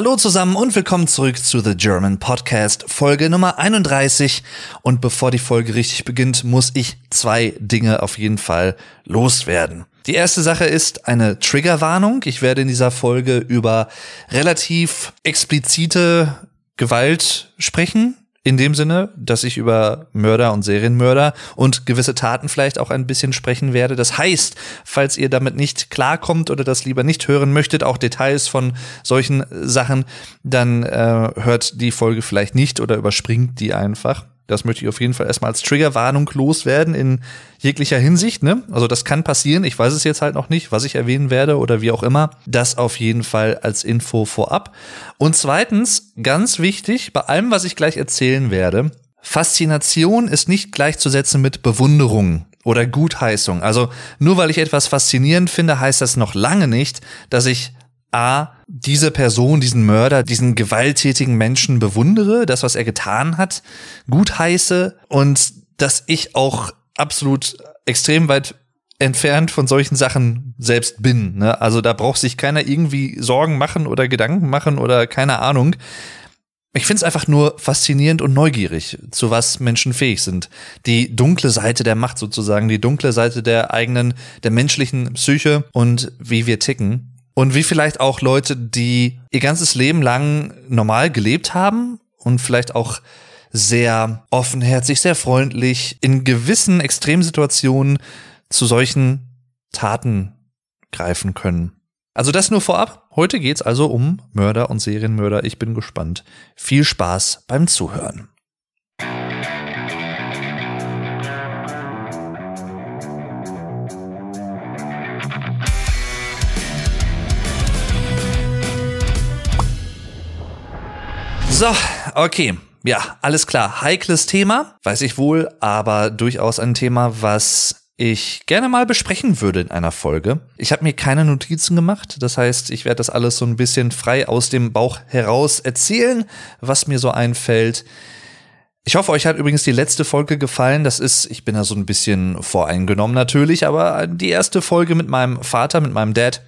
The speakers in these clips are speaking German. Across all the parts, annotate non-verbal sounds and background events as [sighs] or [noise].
Hallo zusammen und willkommen zurück zu The German Podcast, Folge Nummer 31. Und bevor die Folge richtig beginnt, muss ich zwei Dinge auf jeden Fall loswerden. Die erste Sache ist eine Triggerwarnung. Ich werde in dieser Folge über relativ explizite Gewalt sprechen, in dem Sinne, dass ich über Mörder und Serienmörder und gewisse Taten vielleicht auch ein bisschen sprechen werde. Das heißt, falls ihr damit nicht klarkommt oder das lieber nicht hören möchtet, auch Details von solchen Sachen, dann äh, hört die Folge vielleicht nicht oder überspringt die einfach. Das möchte ich auf jeden Fall erstmal als Triggerwarnung loswerden in jeglicher Hinsicht. Ne? Also das kann passieren. Ich weiß es jetzt halt noch nicht, was ich erwähnen werde oder wie auch immer. Das auf jeden Fall als Info vorab. Und zweitens, ganz wichtig, bei allem, was ich gleich erzählen werde, Faszination ist nicht gleichzusetzen mit Bewunderung oder Gutheißung. Also nur weil ich etwas faszinierend finde, heißt das noch lange nicht, dass ich A, diese Person, diesen Mörder, diesen gewalttätigen Menschen bewundere, das, was er getan hat, gut heiße und dass ich auch absolut extrem weit entfernt von solchen Sachen selbst bin. Ne? Also da braucht sich keiner irgendwie Sorgen machen oder Gedanken machen oder keine Ahnung. Ich finde es einfach nur faszinierend und neugierig, zu was Menschen fähig sind. Die dunkle Seite der Macht sozusagen, die dunkle Seite der eigenen, der menschlichen Psyche und wie wir ticken. Und wie vielleicht auch Leute, die ihr ganzes Leben lang normal gelebt haben und vielleicht auch sehr offenherzig, sehr freundlich, in gewissen Extremsituationen zu solchen Taten greifen können. Also das nur vorab. Heute geht's also um Mörder und Serienmörder. Ich bin gespannt. Viel Spaß beim Zuhören. So, okay. Ja, alles klar. Heikles Thema, weiß ich wohl, aber durchaus ein Thema, was ich gerne mal besprechen würde in einer Folge. Ich habe mir keine Notizen gemacht, das heißt, ich werde das alles so ein bisschen frei aus dem Bauch heraus erzählen, was mir so einfällt. Ich hoffe, euch hat übrigens die letzte Folge gefallen. Das ist, ich bin da so ein bisschen voreingenommen natürlich, aber die erste Folge mit meinem Vater, mit meinem Dad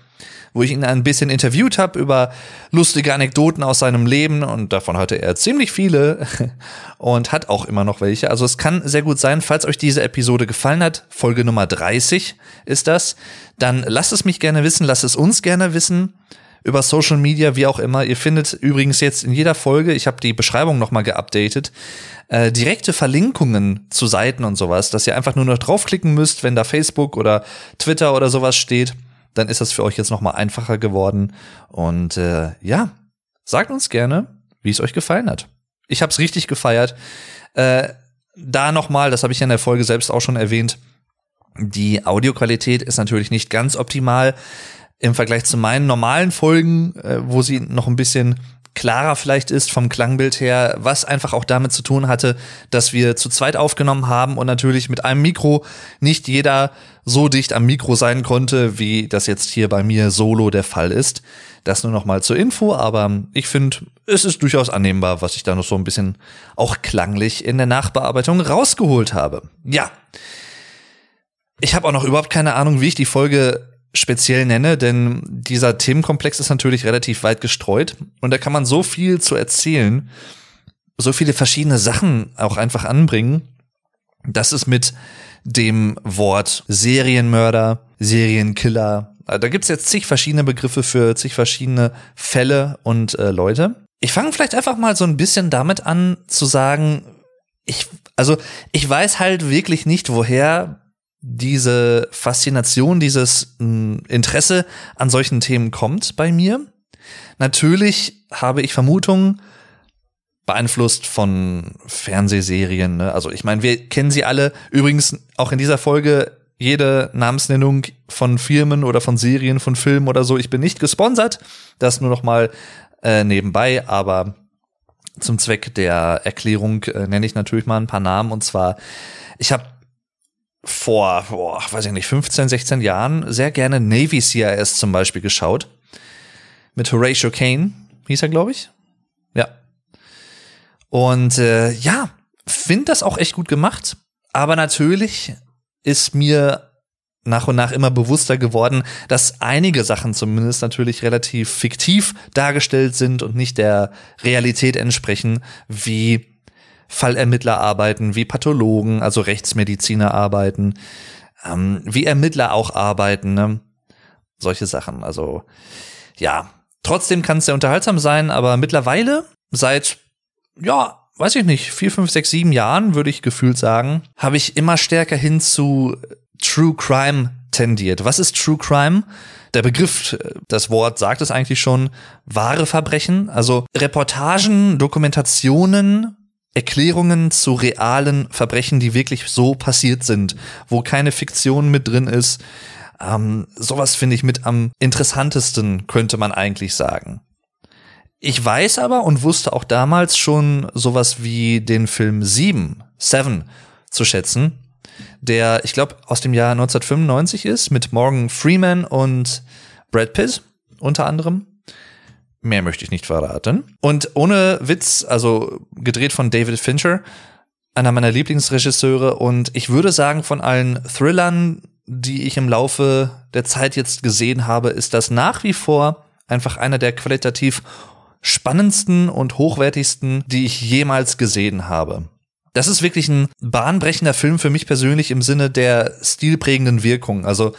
wo ich ihn ein bisschen interviewt habe über lustige Anekdoten aus seinem Leben und davon hatte er ziemlich viele [laughs] und hat auch immer noch welche. Also es kann sehr gut sein, falls euch diese Episode gefallen hat, Folge Nummer 30 ist das, dann lasst es mich gerne wissen, lasst es uns gerne wissen über Social Media, wie auch immer. Ihr findet übrigens jetzt in jeder Folge, ich habe die Beschreibung nochmal geupdatet, äh, direkte Verlinkungen zu Seiten und sowas, dass ihr einfach nur noch draufklicken müsst, wenn da Facebook oder Twitter oder sowas steht dann ist das für euch jetzt nochmal einfacher geworden. Und äh, ja, sagt uns gerne, wie es euch gefallen hat. Ich habe es richtig gefeiert. Äh, da nochmal, das habe ich ja in der Folge selbst auch schon erwähnt, die Audioqualität ist natürlich nicht ganz optimal im Vergleich zu meinen normalen Folgen, äh, wo sie noch ein bisschen klarer vielleicht ist vom Klangbild her, was einfach auch damit zu tun hatte, dass wir zu zweit aufgenommen haben und natürlich mit einem Mikro nicht jeder so dicht am Mikro sein konnte, wie das jetzt hier bei mir solo der Fall ist. Das nur noch mal zur Info, aber ich finde, es ist durchaus annehmbar, was ich da noch so ein bisschen auch klanglich in der Nachbearbeitung rausgeholt habe. Ja. Ich habe auch noch überhaupt keine Ahnung, wie ich die Folge speziell nenne, denn dieser Themenkomplex ist natürlich relativ weit gestreut und da kann man so viel zu erzählen, so viele verschiedene Sachen auch einfach anbringen, dass es mit dem Wort Serienmörder, Serienkiller, äh, da gibt's jetzt zig verschiedene Begriffe für zig verschiedene Fälle und äh, Leute. Ich fange vielleicht einfach mal so ein bisschen damit an zu sagen, ich, also ich weiß halt wirklich nicht, woher diese Faszination, dieses hm, Interesse an solchen Themen kommt bei mir. Natürlich habe ich Vermutungen beeinflusst von Fernsehserien. Ne? Also ich meine, wir kennen sie alle. Übrigens auch in dieser Folge jede Namensnennung von Firmen oder von Serien, von Filmen oder so. Ich bin nicht gesponsert. Das nur noch mal äh, nebenbei, aber zum Zweck der Erklärung äh, nenne ich natürlich mal ein paar Namen. Und zwar, ich habe vor, boah, weiß ich nicht, 15, 16 Jahren sehr gerne Navy CIS zum Beispiel geschaut. Mit Horatio Kane, hieß er, glaube ich. Ja. Und äh, ja, finde das auch echt gut gemacht. Aber natürlich ist mir nach und nach immer bewusster geworden, dass einige Sachen zumindest natürlich relativ fiktiv dargestellt sind und nicht der Realität entsprechen, wie Fallermittler arbeiten, wie Pathologen, also Rechtsmediziner arbeiten, ähm, wie Ermittler auch arbeiten, ne? solche Sachen. Also ja, trotzdem kann es sehr unterhaltsam sein, aber mittlerweile seit ja weiß ich nicht, vier, fünf, sechs, sieben Jahren, würde ich gefühlt sagen, habe ich immer stärker hin zu True Crime tendiert. Was ist True Crime? Der Begriff, das Wort sagt es eigentlich schon, wahre Verbrechen, also Reportagen, Dokumentationen, Erklärungen zu realen Verbrechen, die wirklich so passiert sind, wo keine Fiktion mit drin ist. Ähm, sowas finde ich mit am interessantesten, könnte man eigentlich sagen. Ich weiß aber und wusste auch damals schon sowas wie den Film Sieben, Seven zu schätzen, der, ich glaube, aus dem Jahr 1995 ist, mit Morgan Freeman und Brad Pitt unter anderem. Mehr möchte ich nicht verraten. Und ohne Witz, also gedreht von David Fincher, einer meiner Lieblingsregisseure und ich würde sagen, von allen Thrillern, die ich im Laufe der Zeit jetzt gesehen habe, ist das nach wie vor einfach einer der qualitativ spannendsten und hochwertigsten, die ich jemals gesehen habe. Das ist wirklich ein bahnbrechender Film für mich persönlich im Sinne der stilprägenden Wirkung. Also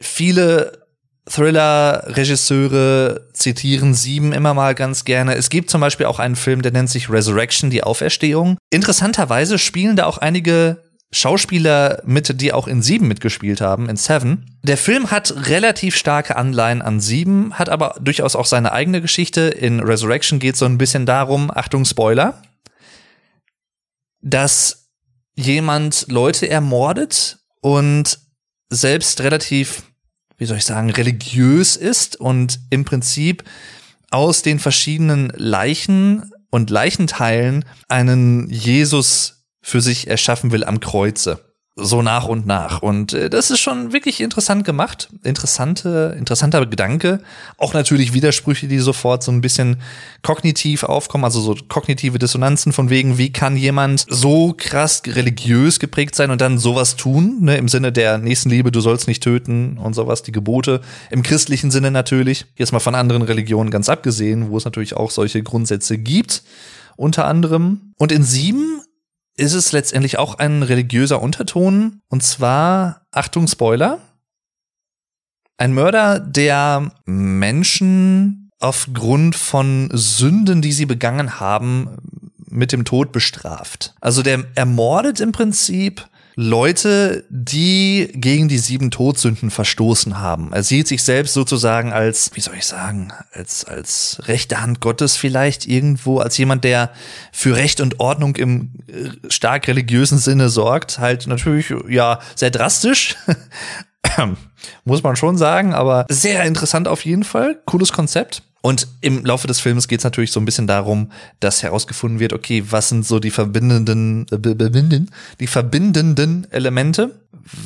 viele Thriller-Regisseure zitieren Sieben immer mal ganz gerne. Es gibt zum Beispiel auch einen Film, der nennt sich Resurrection, die Auferstehung. Interessanterweise spielen da auch einige Schauspieler mit, die auch in Sieben mitgespielt haben, in Seven. Der Film hat relativ starke Anleihen an Sieben, hat aber durchaus auch seine eigene Geschichte. In Resurrection geht es so ein bisschen darum, Achtung Spoiler, dass jemand Leute ermordet und selbst relativ, wie soll ich sagen, religiös ist und im Prinzip aus den verschiedenen Leichen und Leichenteilen einen Jesus für sich erschaffen will am Kreuze. So nach und nach. Und äh, das ist schon wirklich interessant gemacht. Interessante, interessanter Gedanke. Auch natürlich Widersprüche, die sofort so ein bisschen kognitiv aufkommen, also so kognitive Dissonanzen von wegen, wie kann jemand so krass religiös geprägt sein und dann sowas tun, ne, im Sinne der Nächstenliebe, du sollst nicht töten und sowas, die Gebote. Im christlichen Sinne natürlich. Jetzt mal von anderen Religionen ganz abgesehen, wo es natürlich auch solche Grundsätze gibt unter anderem. Und in sieben ist es letztendlich auch ein religiöser Unterton. Und zwar, Achtung, Spoiler. Ein Mörder, der Menschen aufgrund von Sünden, die sie begangen haben, mit dem Tod bestraft. Also der ermordet im Prinzip Leute, die gegen die sieben Todsünden verstoßen haben. Er sieht sich selbst sozusagen als, wie soll ich sagen, als, als rechte Hand Gottes vielleicht irgendwo, als jemand, der für Recht und Ordnung im äh, stark religiösen Sinne sorgt. Halt natürlich, ja, sehr drastisch. [laughs] Muss man schon sagen, aber sehr interessant auf jeden Fall. Cooles Konzept. Und im Laufe des Films geht es natürlich so ein bisschen darum, dass herausgefunden wird, okay, was sind so die verbindenden, äh, die verbindenden Elemente?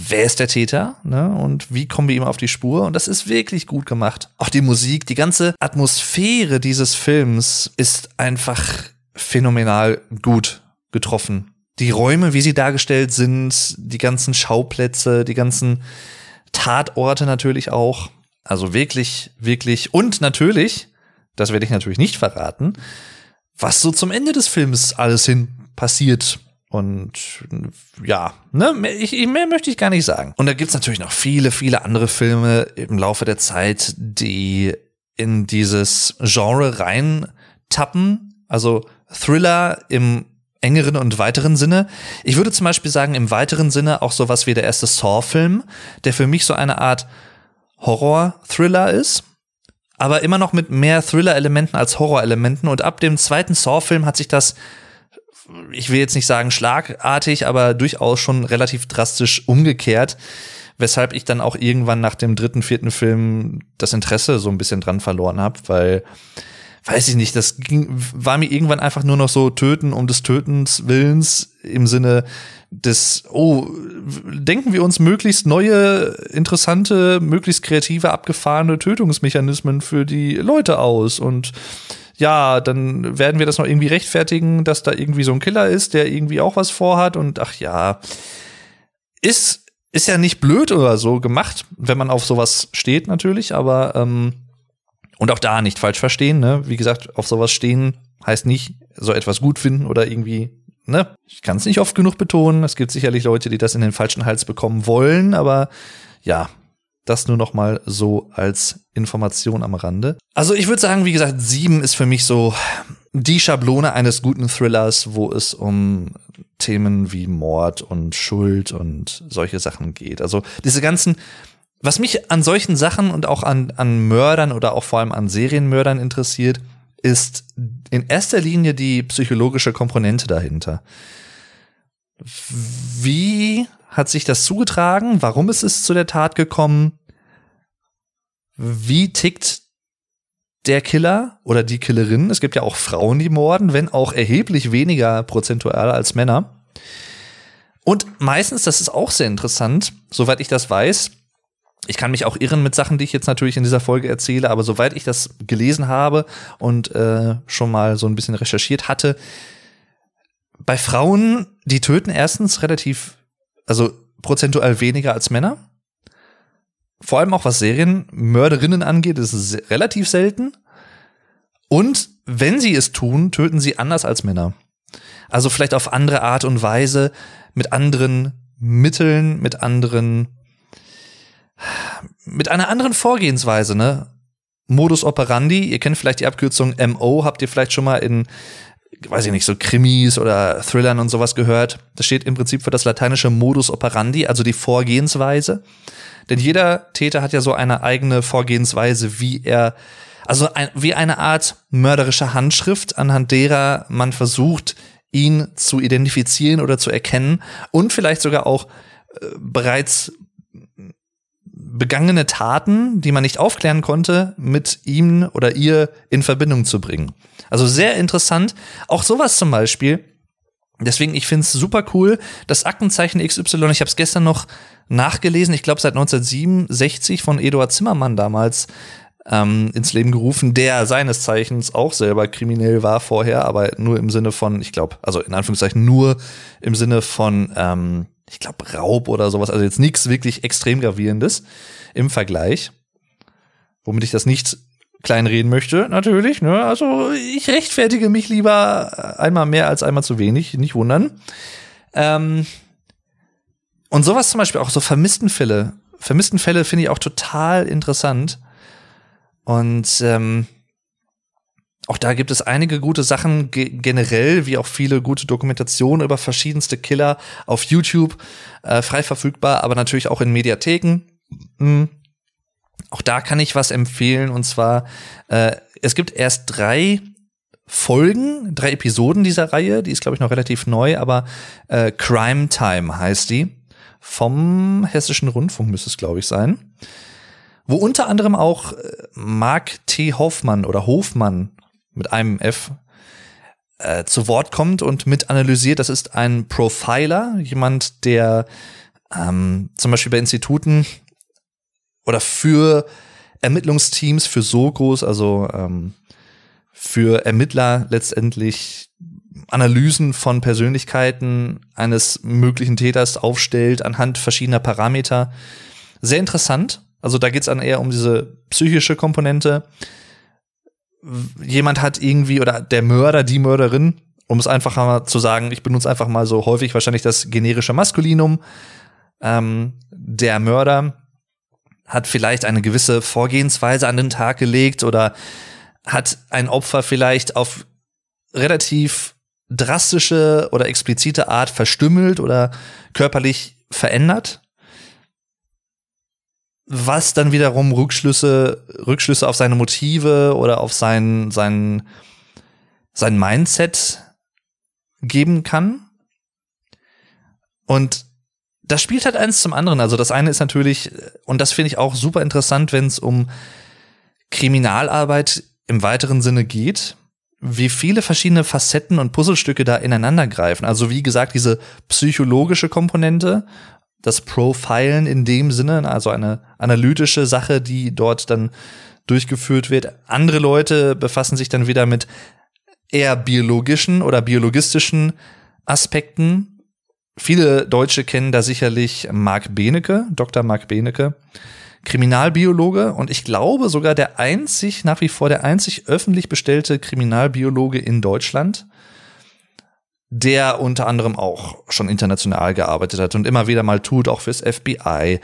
Wer ist der Täter? Ne? Und wie kommen wir ihm auf die Spur? Und das ist wirklich gut gemacht. Auch die Musik, die ganze Atmosphäre dieses Films ist einfach phänomenal gut getroffen. Die Räume, wie sie dargestellt sind, die ganzen Schauplätze, die ganzen Tatorte natürlich auch. Also wirklich, wirklich und natürlich, das werde ich natürlich nicht verraten, was so zum Ende des Films alles hin passiert. Und ja, ne, ich, mehr möchte ich gar nicht sagen. Und da gibt's natürlich noch viele, viele andere Filme im Laufe der Zeit, die in dieses Genre reintappen. Also Thriller im engeren und weiteren Sinne. Ich würde zum Beispiel sagen, im weiteren Sinne auch sowas wie der erste Saw-Film, der für mich so eine Art Horror-Thriller ist, aber immer noch mit mehr Thriller-Elementen als Horror-Elementen. Und ab dem zweiten Saw-Film hat sich das, ich will jetzt nicht sagen schlagartig, aber durchaus schon relativ drastisch umgekehrt. Weshalb ich dann auch irgendwann nach dem dritten, vierten Film das Interesse so ein bisschen dran verloren habe, weil weiß ich nicht, das ging, war mir irgendwann einfach nur noch so töten um des Tötens Willens im Sinne des, oh, denken wir uns möglichst neue, interessante, möglichst kreative, abgefahrene Tötungsmechanismen für die Leute aus und ja, dann werden wir das noch irgendwie rechtfertigen, dass da irgendwie so ein Killer ist, der irgendwie auch was vorhat und ach ja, ist ist ja nicht blöd oder so gemacht, wenn man auf sowas steht natürlich, aber ähm, und auch da nicht falsch verstehen, ne? Wie gesagt, auf sowas stehen heißt nicht so etwas gut finden oder irgendwie, ne? Ich kann es nicht oft genug betonen. Es gibt sicherlich Leute, die das in den falschen Hals bekommen wollen, aber ja, das nur noch mal so als Information am Rande. Also ich würde sagen, wie gesagt, sieben ist für mich so die Schablone eines guten Thrillers, wo es um Themen wie Mord und Schuld und solche Sachen geht. Also diese ganzen, was mich an solchen Sachen und auch an, an Mördern oder auch vor allem an Serienmördern interessiert, ist in erster Linie die psychologische Komponente dahinter. Wie hat sich das zugetragen? Warum ist es zu der Tat gekommen? Wie tickt der Killer oder die Killerin? Es gibt ja auch Frauen, die morden, wenn auch erheblich weniger prozentual als Männer. Und meistens, das ist auch sehr interessant, soweit ich das weiß, ich kann mich auch irren mit Sachen, die ich jetzt natürlich in dieser Folge erzähle, aber soweit ich das gelesen habe und äh, schon mal so ein bisschen recherchiert hatte, bei Frauen, die töten erstens relativ, also prozentual weniger als Männer. Vor allem auch was Serienmörderinnen angeht, ist es relativ selten. Und wenn sie es tun, töten sie anders als Männer. Also vielleicht auf andere Art und Weise, mit anderen Mitteln, mit anderen, mit einer anderen Vorgehensweise, ne? Modus operandi, ihr kennt vielleicht die Abkürzung MO, habt ihr vielleicht schon mal in weiß ich nicht, so Krimis oder Thrillern und sowas gehört. Das steht im Prinzip für das lateinische Modus operandi, also die Vorgehensweise. Denn jeder Täter hat ja so eine eigene Vorgehensweise, wie er, also ein, wie eine Art mörderische Handschrift, anhand derer man versucht, ihn zu identifizieren oder zu erkennen und vielleicht sogar auch äh, bereits begangene Taten, die man nicht aufklären konnte, mit ihm oder ihr in Verbindung zu bringen. Also sehr interessant. Auch sowas zum Beispiel. Deswegen, ich finde es super cool. Das Aktenzeichen XY, ich habe es gestern noch nachgelesen, ich glaube seit 1967 von Eduard Zimmermann damals ähm, ins Leben gerufen, der seines Zeichens auch selber kriminell war vorher, aber nur im Sinne von, ich glaube, also in Anführungszeichen nur im Sinne von, ähm, ich glaube, Raub oder sowas, also jetzt nichts wirklich extrem gravierendes im Vergleich. Womit ich das nicht kleinreden möchte, natürlich. Ne? Also ich rechtfertige mich lieber einmal mehr als einmal zu wenig, nicht wundern. Ähm und sowas zum Beispiel auch so vermissten Fälle. Vermissten Fälle finde ich auch total interessant. Und ähm, auch da gibt es einige gute Sachen ge generell, wie auch viele gute Dokumentationen über verschiedenste Killer auf YouTube, äh, frei verfügbar, aber natürlich auch in Mediatheken. Mhm. Auch da kann ich was empfehlen und zwar, äh, es gibt erst drei Folgen, drei Episoden dieser Reihe, die ist glaube ich noch relativ neu, aber äh, Crime Time heißt die. Vom Hessischen Rundfunk müsste es glaube ich sein. Wo unter anderem auch äh, Mark T. Hoffmann oder Hofmann mit einem F äh, zu Wort kommt und mit analysiert. Das ist ein Profiler, jemand, der ähm, zum Beispiel bei Instituten oder für Ermittlungsteams, für Sokos, also ähm, für Ermittler letztendlich Analysen von Persönlichkeiten eines möglichen Täters aufstellt anhand verschiedener Parameter. Sehr interessant. Also da geht es dann eher um diese psychische Komponente jemand hat irgendwie oder der Mörder, die Mörderin, um es einfach mal zu sagen, ich benutze einfach mal so häufig wahrscheinlich das generische Maskulinum. Ähm, der Mörder hat vielleicht eine gewisse Vorgehensweise an den Tag gelegt oder hat ein Opfer vielleicht auf relativ drastische oder explizite Art verstümmelt oder körperlich verändert was dann wiederum Rückschlüsse, Rückschlüsse auf seine Motive oder auf sein, sein, sein Mindset geben kann. Und das spielt halt eins zum anderen. Also das eine ist natürlich, und das finde ich auch super interessant, wenn es um Kriminalarbeit im weiteren Sinne geht, wie viele verschiedene Facetten und Puzzlestücke da ineinander greifen. Also wie gesagt, diese psychologische Komponente das Profilen in dem Sinne, also eine analytische Sache, die dort dann durchgeführt wird. Andere Leute befassen sich dann wieder mit eher biologischen oder biologistischen Aspekten, viele Deutsche kennen da sicherlich Marc Benecke, Dr. Marc Benecke, Kriminalbiologe und ich glaube sogar der einzig, nach wie vor der einzig öffentlich bestellte Kriminalbiologe in Deutschland der unter anderem auch schon international gearbeitet hat und immer wieder mal tut, auch fürs FBI.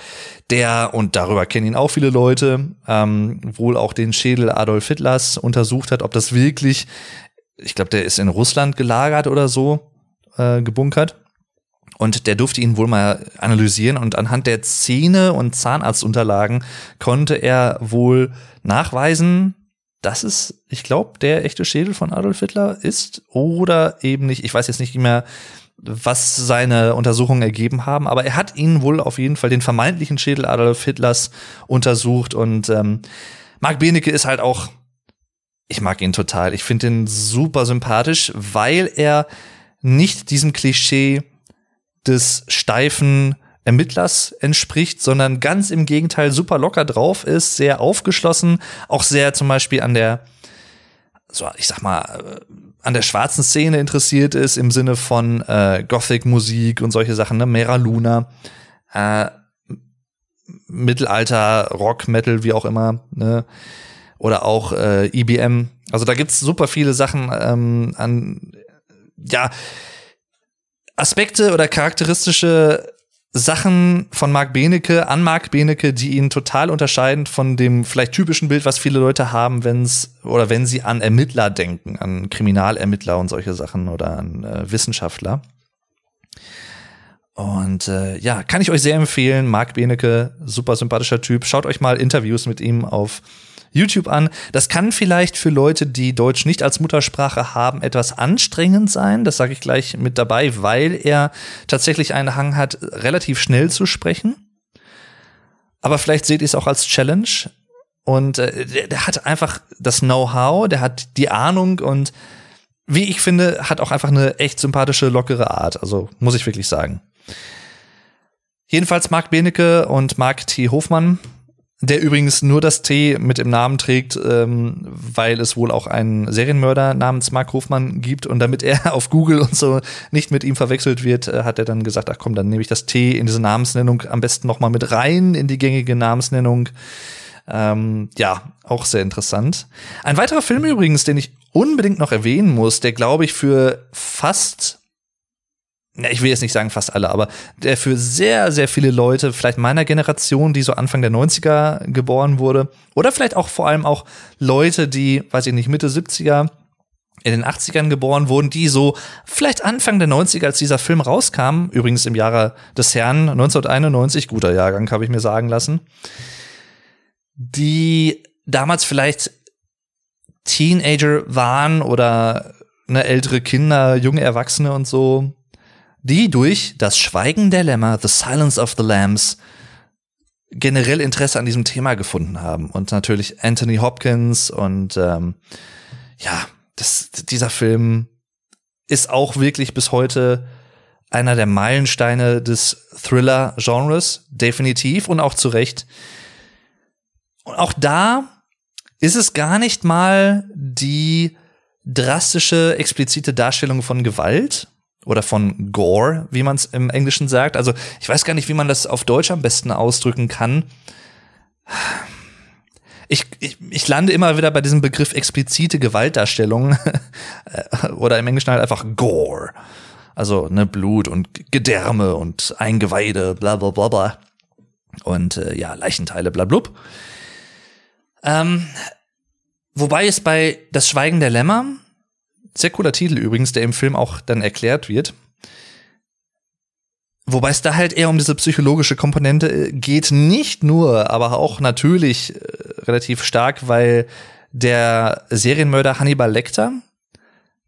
Der, und darüber kennen ihn auch viele Leute, ähm, wohl auch den Schädel Adolf Hitlers untersucht hat, ob das wirklich, ich glaube, der ist in Russland gelagert oder so, äh, gebunkert. Und der durfte ihn wohl mal analysieren und anhand der Zähne und Zahnarztunterlagen konnte er wohl nachweisen, dass es, ich glaube, der echte Schädel von Adolf Hitler ist oder eben nicht. Ich weiß jetzt nicht mehr, was seine Untersuchungen ergeben haben, aber er hat ihn wohl auf jeden Fall den vermeintlichen Schädel Adolf Hitlers untersucht und ähm, Marc Benecke ist halt auch, ich mag ihn total. Ich finde ihn super sympathisch, weil er nicht diesem Klischee des steifen Ermittlers entspricht, sondern ganz im Gegenteil super locker drauf ist, sehr aufgeschlossen, auch sehr zum Beispiel an der, so ich sag mal, äh, an der schwarzen Szene interessiert ist im Sinne von äh, Gothic-Musik und solche Sachen, ne, Mera Luna, äh, Mittelalter, Rock, Metal, wie auch immer, ne, oder auch äh, IBM. E also da gibt's super viele Sachen ähm, an, ja, Aspekte oder charakteristische Sachen von Marc Benecke an Marc Benecke, die ihn total unterscheiden von dem vielleicht typischen Bild, was viele Leute haben, wenn's oder wenn sie an Ermittler denken, an Kriminalermittler und solche Sachen oder an äh, Wissenschaftler. Und äh, ja, kann ich euch sehr empfehlen. Marc Benecke, super sympathischer Typ. Schaut euch mal Interviews mit ihm auf YouTube an. Das kann vielleicht für Leute, die Deutsch nicht als Muttersprache haben, etwas anstrengend sein. Das sage ich gleich mit dabei, weil er tatsächlich einen Hang hat, relativ schnell zu sprechen. Aber vielleicht seht ihr es auch als Challenge. Und äh, der, der hat einfach das Know-how, der hat die Ahnung und wie ich finde, hat auch einfach eine echt sympathische, lockere Art. Also muss ich wirklich sagen. Jedenfalls Marc Benecke und Marc T. Hofmann der übrigens nur das T mit im Namen trägt, ähm, weil es wohl auch einen Serienmörder namens Mark Hofmann gibt und damit er [laughs] auf Google und so nicht mit ihm verwechselt wird, äh, hat er dann gesagt, ach komm, dann nehme ich das T in diese Namensnennung am besten noch mal mit rein in die gängige Namensnennung. Ähm, ja, auch sehr interessant. Ein weiterer Film übrigens, den ich unbedingt noch erwähnen muss, der glaube ich für fast ich will jetzt nicht sagen fast alle, aber der für sehr, sehr viele Leute, vielleicht meiner Generation, die so Anfang der 90er geboren wurde, oder vielleicht auch vor allem auch Leute, die, weiß ich nicht, Mitte 70er, in den 80ern geboren wurden, die so vielleicht Anfang der 90er, als dieser Film rauskam, übrigens im Jahre des Herrn 1991, guter Jahrgang, habe ich mir sagen lassen, die damals vielleicht Teenager waren oder ne, ältere Kinder, junge Erwachsene und so, die durch das Schweigen der Lämmer, The Silence of the Lambs, generell Interesse an diesem Thema gefunden haben. Und natürlich Anthony Hopkins und ähm, ja, das, dieser Film ist auch wirklich bis heute einer der Meilensteine des Thriller-Genres, definitiv und auch zu Recht. Und auch da ist es gar nicht mal die drastische, explizite Darstellung von Gewalt, oder von Gore, wie man es im Englischen sagt. Also ich weiß gar nicht, wie man das auf Deutsch am besten ausdrücken kann. Ich, ich, ich lande immer wieder bei diesem Begriff explizite Gewaltdarstellung [laughs] oder im Englischen halt einfach Gore. Also ne Blut und Gedärme und Eingeweide, bla bla bla bla. Und äh, ja, Leichenteile, bla blub. Ähm, wobei es bei Das Schweigen der Lämmer sehr cooler Titel übrigens, der im Film auch dann erklärt wird. Wobei es da halt eher um diese psychologische Komponente äh, geht, nicht nur, aber auch natürlich äh, relativ stark, weil der Serienmörder Hannibal Lecter,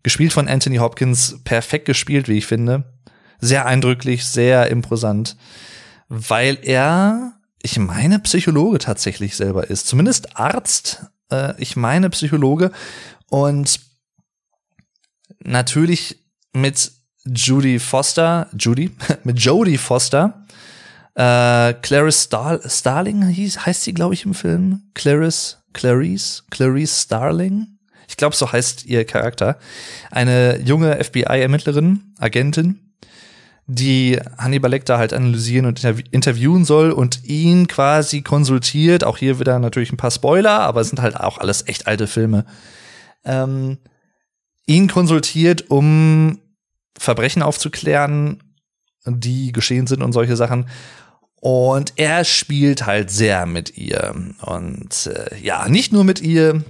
gespielt von Anthony Hopkins, perfekt gespielt, wie ich finde, sehr eindrücklich, sehr imposant, weil er, ich meine, Psychologe tatsächlich selber ist, zumindest Arzt, äh, ich meine Psychologe. Und natürlich mit Judy Foster, Judy, [laughs] mit Jodie Foster, äh, Clarice Star Starling hieß, heißt sie, glaube ich, im Film. Clarice, Clarice, Clarice Starling. Ich glaube, so heißt ihr Charakter. Eine junge FBI-Ermittlerin, Agentin, die Hannibal Lecter halt analysieren und interviewen soll und ihn quasi konsultiert. Auch hier wieder natürlich ein paar Spoiler, aber es sind halt auch alles echt alte Filme. Ähm, ihn konsultiert, um Verbrechen aufzuklären, die geschehen sind und solche Sachen. Und er spielt halt sehr mit ihr. Und äh, ja, nicht nur mit ihr,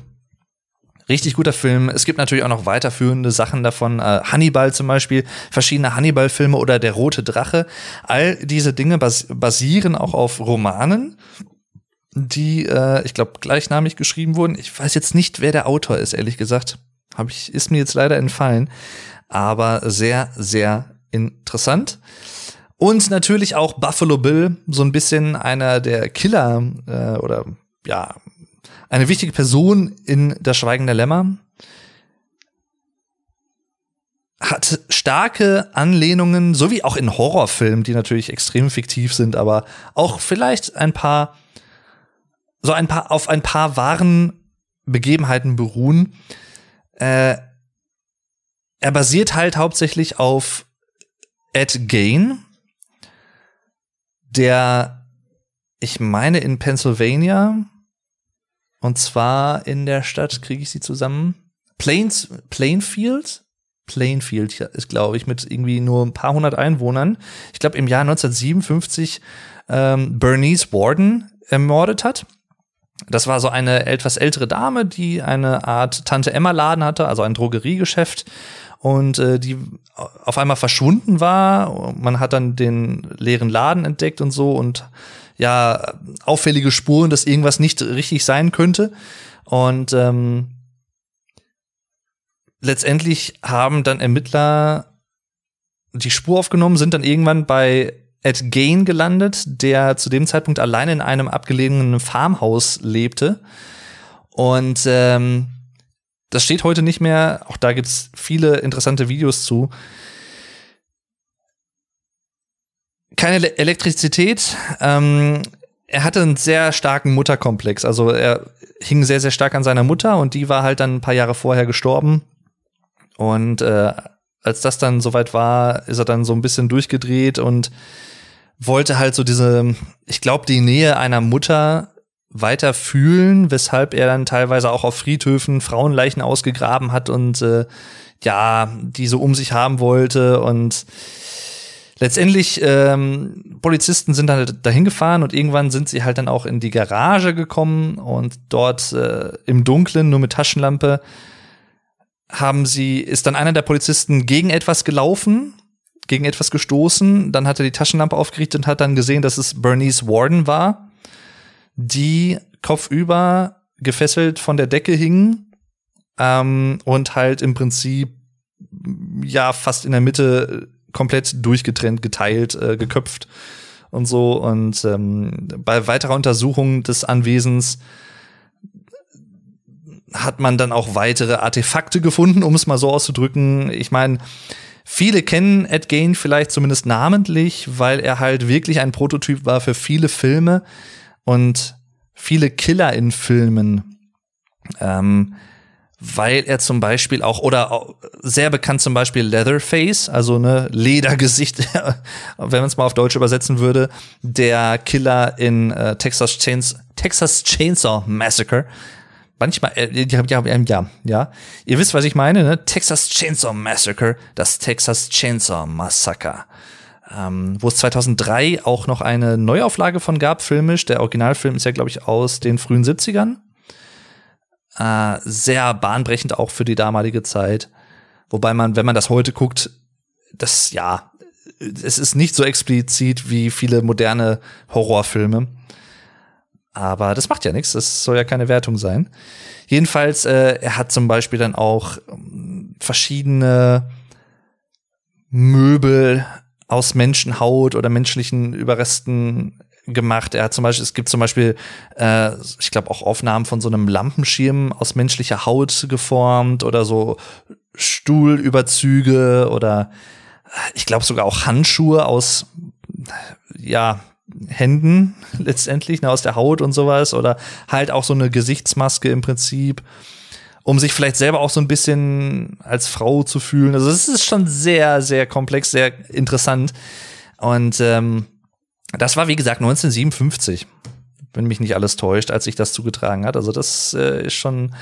Richtig guter Film. Es gibt natürlich auch noch weiterführende Sachen davon. Äh, Hannibal zum Beispiel, verschiedene Hannibal-Filme oder Der Rote Drache. All diese Dinge bas basieren auch auf Romanen, die, äh, ich glaube, gleichnamig geschrieben wurden. Ich weiß jetzt nicht, wer der Autor ist, ehrlich gesagt. Hab ich, ist mir jetzt leider entfallen. Aber sehr, sehr interessant. Und natürlich auch Buffalo Bill, so ein bisschen einer der Killer äh, oder ja, eine wichtige Person in Das Schweigen der Lämmer hat starke Anlehnungen, so wie auch in Horrorfilmen, die natürlich extrem fiktiv sind, aber auch vielleicht ein paar, so ein paar, auf ein paar wahren Begebenheiten beruhen. Äh, er basiert halt hauptsächlich auf Ed Gain, der, ich meine, in Pennsylvania und zwar in der Stadt, kriege ich sie zusammen? Plains, Plainfield? Plainfield ist, glaube ich, mit irgendwie nur ein paar hundert Einwohnern. Ich glaube, im Jahr 1957 ähm, Bernice Warden ermordet hat. Das war so eine etwas ältere Dame, die eine Art Tante Emma Laden hatte, also ein Drogeriegeschäft und äh, die auf einmal verschwunden war. Man hat dann den leeren Laden entdeckt und so und ja auffällige Spuren, dass irgendwas nicht richtig sein könnte. Und ähm, letztendlich haben dann Ermittler die Spur aufgenommen, sind dann irgendwann bei Ed Gain gelandet, der zu dem Zeitpunkt alleine in einem abgelegenen Farmhaus lebte. Und ähm, das steht heute nicht mehr. Auch da gibt's viele interessante Videos zu. keine Elektrizität. Ähm, er hatte einen sehr starken Mutterkomplex. Also er hing sehr, sehr stark an seiner Mutter und die war halt dann ein paar Jahre vorher gestorben. Und äh, als das dann soweit war, ist er dann so ein bisschen durchgedreht und wollte halt so diese, ich glaube, die Nähe einer Mutter weiter fühlen, weshalb er dann teilweise auch auf Friedhöfen Frauenleichen ausgegraben hat und äh, ja, die so um sich haben wollte und letztendlich, ähm, Polizisten sind dann dahin gefahren und irgendwann sind sie halt dann auch in die Garage gekommen und dort äh, im Dunkeln, nur mit Taschenlampe, haben sie, ist dann einer der Polizisten gegen etwas gelaufen, gegen etwas gestoßen, dann hat er die Taschenlampe aufgerichtet und hat dann gesehen, dass es Bernice Warden war, die kopfüber gefesselt von der Decke hing ähm, und halt im Prinzip ja fast in der Mitte komplett durchgetrennt, geteilt, äh, geköpft und so. Und ähm, bei weiterer Untersuchung des Anwesens hat man dann auch weitere Artefakte gefunden, um es mal so auszudrücken. Ich meine, viele kennen Ed Gain vielleicht zumindest namentlich, weil er halt wirklich ein Prototyp war für viele Filme und viele Killer in Filmen. Ähm, weil er zum Beispiel auch, oder sehr bekannt zum Beispiel Leatherface, also ne Ledergesicht, [laughs] wenn man es mal auf Deutsch übersetzen würde, der Killer in äh, Texas, Chains, Texas Chainsaw Massacre. Manchmal, äh, ja, ja, ja, ja. Ihr wisst, was ich meine, ne? Texas Chainsaw Massacre, das Texas Chainsaw Massacre. Ähm, wo es 2003 auch noch eine Neuauflage von gab, filmisch. Der Originalfilm ist ja, glaube ich, aus den frühen 70ern. Äh, sehr bahnbrechend auch für die damalige Zeit. Wobei man, wenn man das heute guckt, das ja, es ist nicht so explizit wie viele moderne Horrorfilme. Aber das macht ja nichts, das soll ja keine Wertung sein. Jedenfalls, äh, er hat zum Beispiel dann auch ähm, verschiedene Möbel aus Menschenhaut oder menschlichen Überresten gemacht. Er hat zum Beispiel, es gibt zum Beispiel, äh, ich glaube auch Aufnahmen von so einem Lampenschirm aus menschlicher Haut geformt oder so Stuhlüberzüge oder ich glaube sogar auch Handschuhe aus, ja, Händen [laughs] letztendlich, ne, aus der Haut und sowas oder halt auch so eine Gesichtsmaske im Prinzip. um sich vielleicht selber auch so ein bisschen als Frau zu fühlen. Also es ist schon sehr, sehr komplex, sehr interessant. Und ähm, das war, wie gesagt, 1957, wenn mich nicht alles täuscht, als sich das zugetragen hat. Also das äh, ist schon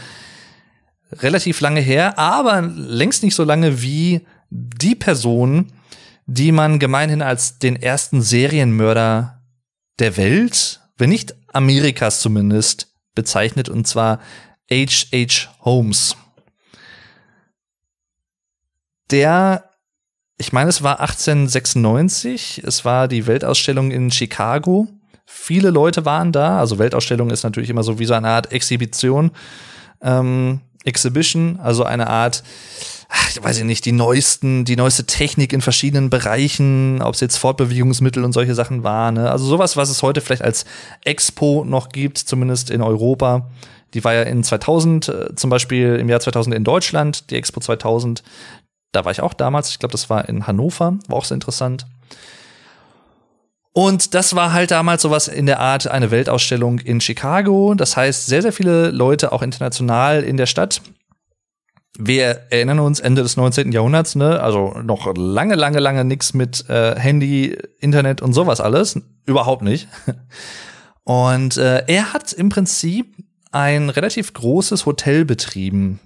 relativ lange her, aber längst nicht so lange wie die Person, die man gemeinhin als den ersten Serienmörder der Welt, wenn nicht Amerikas zumindest, bezeichnet, und zwar H.H. Holmes. Der, ich meine, es war 1896, es war die Weltausstellung in Chicago. Viele Leute waren da, also Weltausstellung ist natürlich immer so wie so eine Art Exhibition. Ähm, Exhibition, also eine Art, ich weiß ich nicht, die neuesten, die neueste Technik in verschiedenen Bereichen, ob es jetzt Fortbewegungsmittel und solche Sachen waren. Ne? Also sowas, was es heute vielleicht als Expo noch gibt, zumindest in Europa. Die war ja in 2000, äh, zum Beispiel im Jahr 2000 in Deutschland, die Expo 2000. Da war ich auch damals. Ich glaube, das war in Hannover, war auch sehr interessant. Und das war halt damals sowas in der Art eine Weltausstellung in Chicago. Das heißt, sehr, sehr viele Leute auch international in der Stadt. Wir erinnern uns Ende des 19. Jahrhunderts, ne? Also noch lange, lange, lange nichts mit äh, Handy, Internet und sowas alles. Überhaupt nicht. [laughs] Und äh, er hat im Prinzip ein relativ großes Hotel betrieben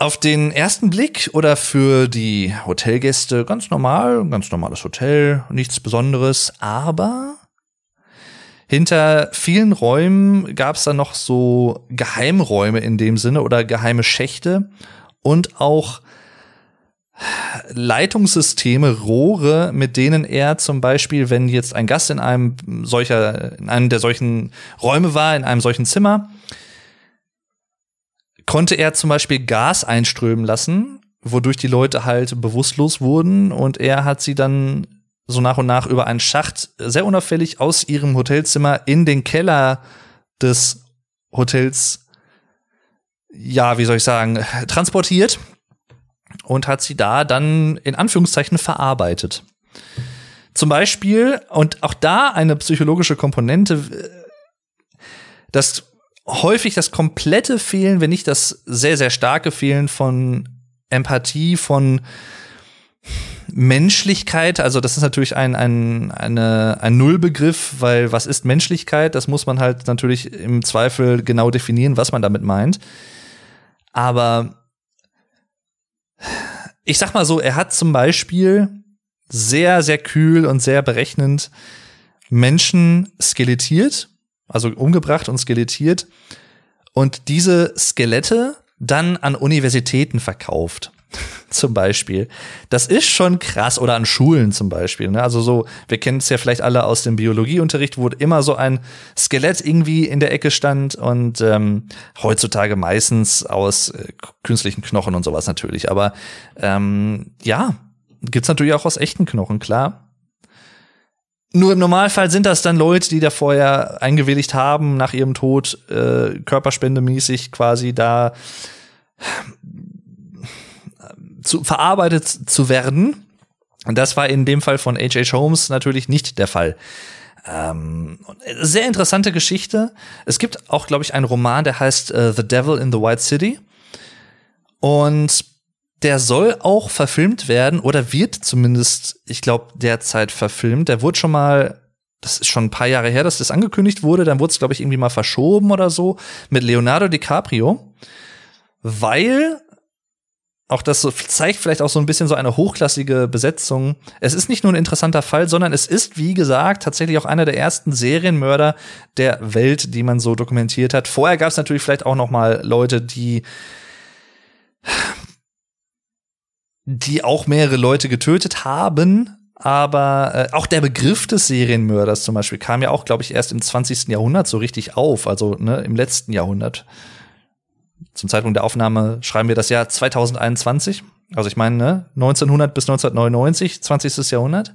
Auf den ersten Blick oder für die Hotelgäste ganz normal, ganz normales Hotel, nichts Besonderes, aber hinter vielen Räumen gab es dann noch so Geheimräume in dem Sinne oder geheime Schächte und auch Leitungssysteme, Rohre, mit denen er zum Beispiel, wenn jetzt ein Gast in einem solcher, in einem der solchen Räume war, in einem solchen Zimmer, konnte er zum Beispiel Gas einströmen lassen, wodurch die Leute halt bewusstlos wurden und er hat sie dann so nach und nach über einen Schacht sehr unauffällig aus ihrem Hotelzimmer in den Keller des Hotels, ja, wie soll ich sagen, transportiert und hat sie da dann in Anführungszeichen verarbeitet. Zum Beispiel, und auch da eine psychologische Komponente, das häufig das komplette Fehlen, wenn nicht das sehr, sehr starke Fehlen von Empathie, von Menschlichkeit, also das ist natürlich ein, ein, eine, ein Nullbegriff, weil was ist Menschlichkeit? Das muss man halt natürlich im Zweifel genau definieren, was man damit meint. Aber ich sag mal so, er hat zum Beispiel sehr, sehr kühl und sehr berechnend Menschen skelettiert also umgebracht und skelettiert und diese Skelette dann an Universitäten verkauft. [laughs] zum Beispiel. Das ist schon krass. Oder an Schulen zum Beispiel. Ne? Also so, wir kennen es ja vielleicht alle aus dem Biologieunterricht, wo immer so ein Skelett irgendwie in der Ecke stand und ähm, heutzutage meistens aus äh, künstlichen Knochen und sowas natürlich. Aber ähm, ja, gibt's natürlich auch aus echten Knochen, klar. Nur im Normalfall sind das dann Leute, die da vorher eingewilligt haben, nach ihrem Tod äh, körperspendemäßig quasi da zu, verarbeitet zu werden. Und das war in dem Fall von H.H. Holmes natürlich nicht der Fall. Ähm, sehr interessante Geschichte. Es gibt auch, glaube ich, einen Roman, der heißt uh, The Devil in the White City. Und der soll auch verfilmt werden oder wird zumindest, ich glaube, derzeit verfilmt. Der wurde schon mal, das ist schon ein paar Jahre her, dass das angekündigt wurde. Dann wurde es, glaube ich, irgendwie mal verschoben oder so mit Leonardo DiCaprio, weil auch das so zeigt vielleicht auch so ein bisschen so eine hochklassige Besetzung. Es ist nicht nur ein interessanter Fall, sondern es ist, wie gesagt, tatsächlich auch einer der ersten Serienmörder der Welt, die man so dokumentiert hat. Vorher gab es natürlich vielleicht auch noch mal Leute, die die auch mehrere Leute getötet haben. Aber äh, auch der Begriff des Serienmörders zum Beispiel kam ja auch, glaube ich, erst im 20. Jahrhundert so richtig auf, also ne, im letzten Jahrhundert. Zum Zeitpunkt der Aufnahme schreiben wir das Jahr 2021. Also ich meine, ne, 1900 bis 1999, 20. Jahrhundert.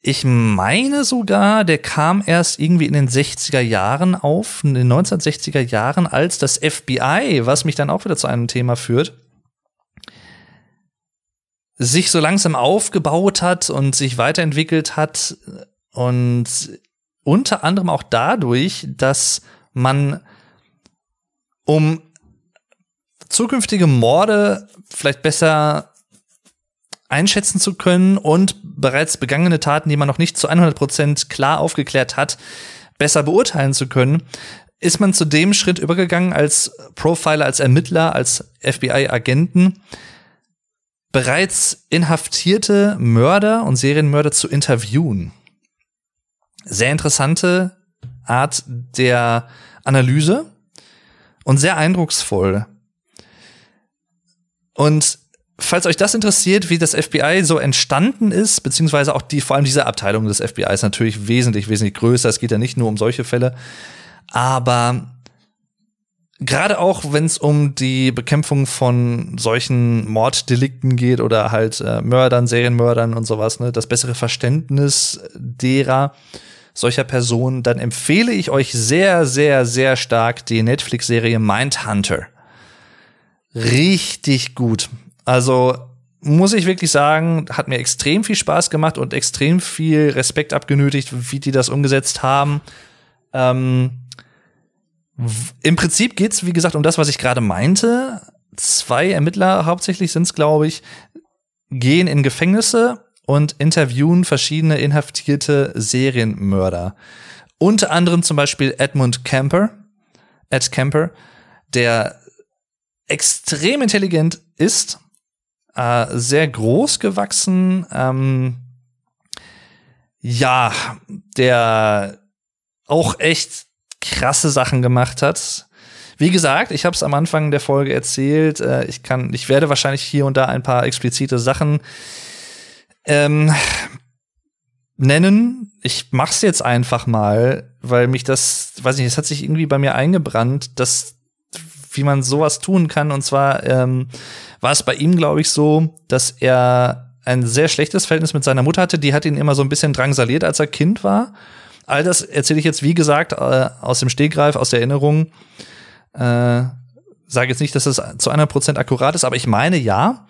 Ich meine sogar, der kam erst irgendwie in den 60er Jahren auf, in den 1960er Jahren, als das FBI, was mich dann auch wieder zu einem Thema führt, sich so langsam aufgebaut hat und sich weiterentwickelt hat und unter anderem auch dadurch, dass man um zukünftige Morde vielleicht besser einschätzen zu können und bereits begangene Taten, die man noch nicht zu 100 Prozent klar aufgeklärt hat, besser beurteilen zu können, ist man zu dem Schritt übergegangen, als Profiler, als Ermittler, als FBI-Agenten bereits inhaftierte Mörder und Serienmörder zu interviewen. Sehr interessante Art der Analyse und sehr eindrucksvoll. Und falls euch das interessiert, wie das FBI so entstanden ist, beziehungsweise auch die, vor allem diese Abteilung des FBI ist natürlich wesentlich, wesentlich größer. Es geht ja nicht nur um solche Fälle. Aber gerade auch, wenn es um die Bekämpfung von solchen Morddelikten geht oder halt äh, Mördern, Serienmördern und sowas, ne, das bessere Verständnis derer, solcher Personen, dann empfehle ich euch sehr, sehr, sehr stark die Netflix-Serie Mindhunter. Richtig gut. Also muss ich wirklich sagen, hat mir extrem viel Spaß gemacht und extrem viel Respekt abgenötigt, wie die das umgesetzt haben. Ähm, Im Prinzip geht's, wie gesagt, um das, was ich gerade meinte. Zwei Ermittler hauptsächlich sind's, glaube ich, gehen in Gefängnisse und interviewen verschiedene inhaftierte Serienmörder. Unter anderem zum Beispiel Edmund Camper, Ed Camper, der extrem intelligent ist äh, sehr groß gewachsen. Ähm, ja, der auch echt krasse Sachen gemacht hat. Wie gesagt, ich habe es am Anfang der Folge erzählt. Äh, ich kann, ich werde wahrscheinlich hier und da ein paar explizite Sachen ähm, nennen. Ich mach's jetzt einfach mal, weil mich das, weiß nicht, es hat sich irgendwie bei mir eingebrannt, dass wie man sowas tun kann. Und zwar ähm, war es bei ihm, glaube ich, so, dass er ein sehr schlechtes Verhältnis mit seiner Mutter hatte. Die hat ihn immer so ein bisschen drangsaliert, als er Kind war. All das erzähle ich jetzt, wie gesagt, äh, aus dem Stegreif, aus der Erinnerung. Äh, sage jetzt nicht, dass es zu einer Prozent akkurat ist, aber ich meine ja.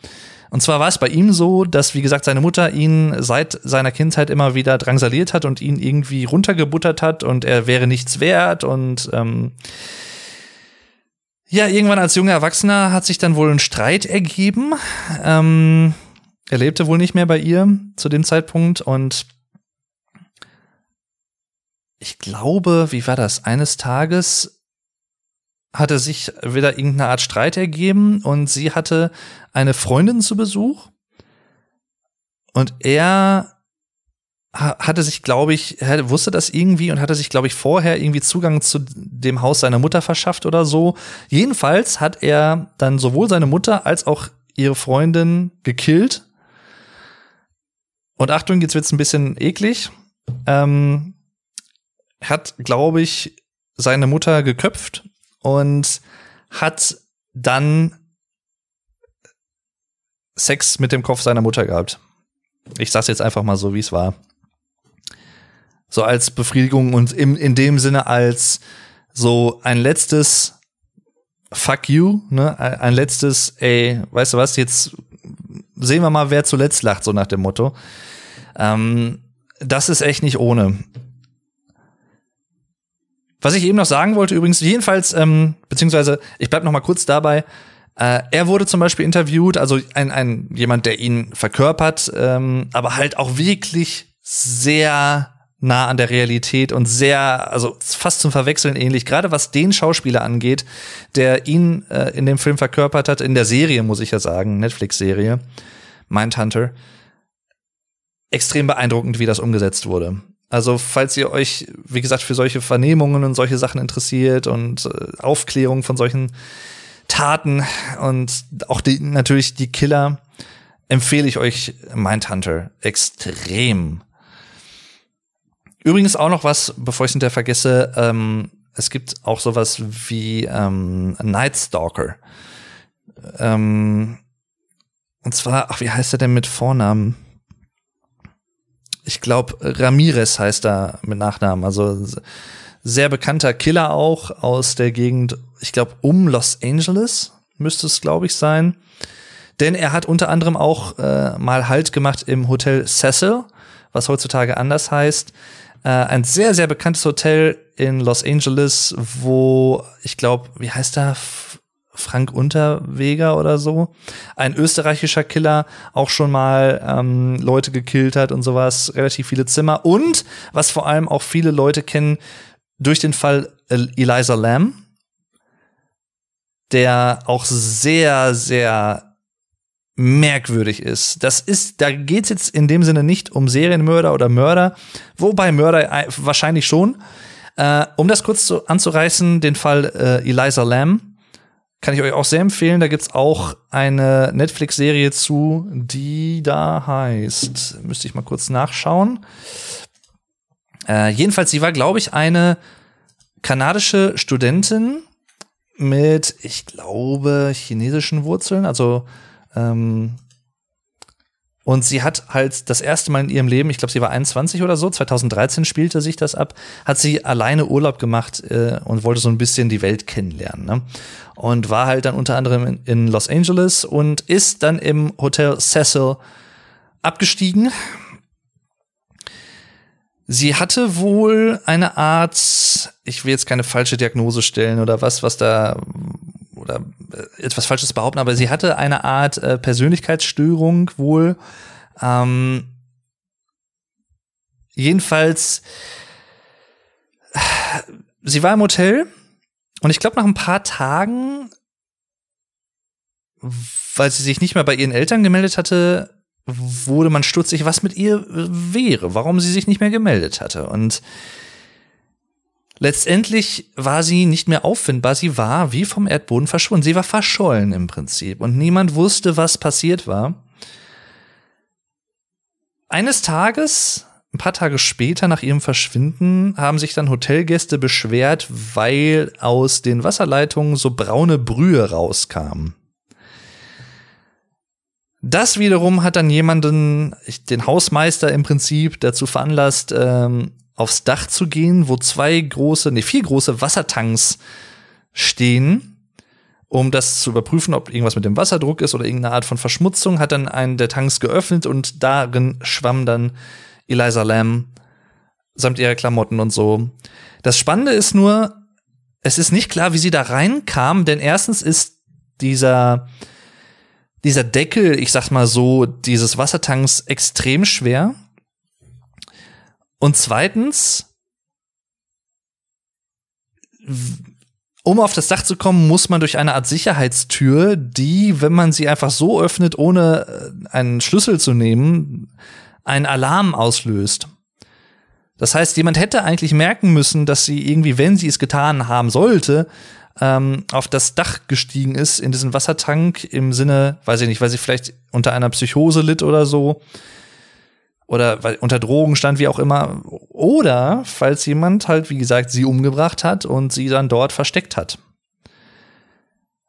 Und zwar war es bei ihm so, dass, wie gesagt, seine Mutter ihn seit seiner Kindheit immer wieder drangsaliert hat und ihn irgendwie runtergebuttert hat und er wäre nichts wert und ähm, ja, irgendwann als junger Erwachsener hat sich dann wohl ein Streit ergeben. Ähm, er lebte wohl nicht mehr bei ihr zu dem Zeitpunkt und ich glaube, wie war das? Eines Tages hatte sich wieder irgendeine Art Streit ergeben und sie hatte eine Freundin zu Besuch und er hatte sich, glaube ich, wusste das irgendwie und hatte sich, glaube ich, vorher irgendwie Zugang zu dem Haus seiner Mutter verschafft oder so. Jedenfalls hat er dann sowohl seine Mutter als auch ihre Freundin gekillt. Und Achtung, jetzt wird's ein bisschen eklig. Ähm, hat, glaube ich, seine Mutter geköpft und hat dann Sex mit dem Kopf seiner Mutter gehabt. Ich sag's jetzt einfach mal so, wie es war. So als Befriedigung und im, in dem Sinne als so ein letztes Fuck you, ne? Ein letztes, ey, weißt du was, jetzt sehen wir mal, wer zuletzt lacht, so nach dem Motto. Ähm, das ist echt nicht ohne. Was ich eben noch sagen wollte, übrigens, jedenfalls, ähm, beziehungsweise, ich bleib noch mal kurz dabei, äh, er wurde zum Beispiel interviewt, also ein, ein jemand, der ihn verkörpert, ähm, aber halt auch wirklich sehr nah an der Realität und sehr, also fast zum Verwechseln ähnlich, gerade was den Schauspieler angeht, der ihn äh, in dem Film verkörpert hat, in der Serie, muss ich ja sagen, Netflix-Serie, Mindhunter. Extrem beeindruckend, wie das umgesetzt wurde. Also, falls ihr euch, wie gesagt, für solche Vernehmungen und solche Sachen interessiert und äh, Aufklärung von solchen Taten und auch die, natürlich die Killer, empfehle ich euch Mindhunter extrem. Übrigens auch noch was, bevor ich es hinterher vergesse, ähm, es gibt auch sowas wie ähm, Night Stalker. Ähm, und zwar, ach, wie heißt er denn mit Vornamen? Ich glaube, Ramirez heißt er mit Nachnamen. Also sehr bekannter Killer auch aus der Gegend, ich glaube, um Los Angeles müsste es, glaube ich, sein. Denn er hat unter anderem auch äh, mal Halt gemacht im Hotel Cecil, was heutzutage anders heißt Äh, ein sehr, sehr bekanntes Hotel in Los Angeles, wo ich glaube, wie heißt er? Frank Unterweger oder so, ein österreichischer Killer, auch schon mal ähm, Leute gekillt hat und sowas, relativ viele Zimmer und was vor allem auch viele Leute kennen durch den Fall Eliza Lamb, der auch sehr, sehr merkwürdig ist. Das ist, da geht's jetzt in dem Sinne nicht um Serienmörder oder Mörder, wobei Mörder wahrscheinlich schon. Äh, um das kurz zu, anzureißen, den Fall äh, Eliza Lamb kann ich euch auch sehr empfehlen. Da gibt's auch eine Netflix-Serie zu, die da heißt, müsste ich mal kurz nachschauen. Äh, jedenfalls, sie war, glaube ich, eine kanadische Studentin mit, ich glaube, chinesischen Wurzeln, also ähm, und sie hat halt das erste Mal in ihrem Leben, ich glaube, sie war 21 oder so, 2013 spielte sich das ab, hat sie alleine Urlaub gemacht äh, und wollte so ein bisschen die Welt kennenlernen. Ne? Und war halt dann unter anderem in, in Los Angeles und ist dann im Hotel Cecil abgestiegen. Sie hatte wohl eine Art, ich will jetzt keine falsche Diagnose stellen oder was, was da oder äh, etwas Falsches behaupten, aber sie hatte eine Art äh, Persönlichkeitsstörung wohl. Ähm, jedenfalls, sie war im Hotel und ich glaube nach ein paar Tagen, weil sie sich nicht mehr bei ihren Eltern gemeldet hatte, wurde man stutzig, was mit ihr wäre, warum sie sich nicht mehr gemeldet hatte. Und Letztendlich war sie nicht mehr auffindbar, sie war wie vom Erdboden verschwunden, sie war verschollen im Prinzip und niemand wusste, was passiert war. Eines Tages, ein paar Tage später nach ihrem Verschwinden, haben sich dann Hotelgäste beschwert, weil aus den Wasserleitungen so braune Brühe rauskamen. Das wiederum hat dann jemanden, den Hausmeister im Prinzip, dazu veranlasst, ähm, aufs Dach zu gehen, wo zwei große, nee, vier große Wassertanks stehen, um das zu überprüfen, ob irgendwas mit dem Wasserdruck ist oder irgendeine Art von Verschmutzung, hat dann einen der Tanks geöffnet und darin schwamm dann Eliza Lamb samt ihrer Klamotten und so. Das Spannende ist nur, es ist nicht klar, wie sie da reinkam, denn erstens ist dieser, dieser Deckel, ich sag mal so, dieses Wassertanks extrem schwer. Und zweitens, um auf das Dach zu kommen, muss man durch eine Art Sicherheitstür, die, wenn man sie einfach so öffnet, ohne äh, einen Schlüssel zu nehmen, einen Alarm auslöst. Das heißt, jemand hätte eigentlich merken müssen, dass sie irgendwie, wenn sie es getan haben sollte, ähm, auf das Dach gestiegen ist in diesen Wassertank im Sinne, weiß ich nicht, weil sie vielleicht unter einer Psychose litt oder so oder weil unter Drogen stand, wie auch immer. Oder falls jemand halt, wie gesagt, sie umgebracht hat und sie dann dort versteckt hat.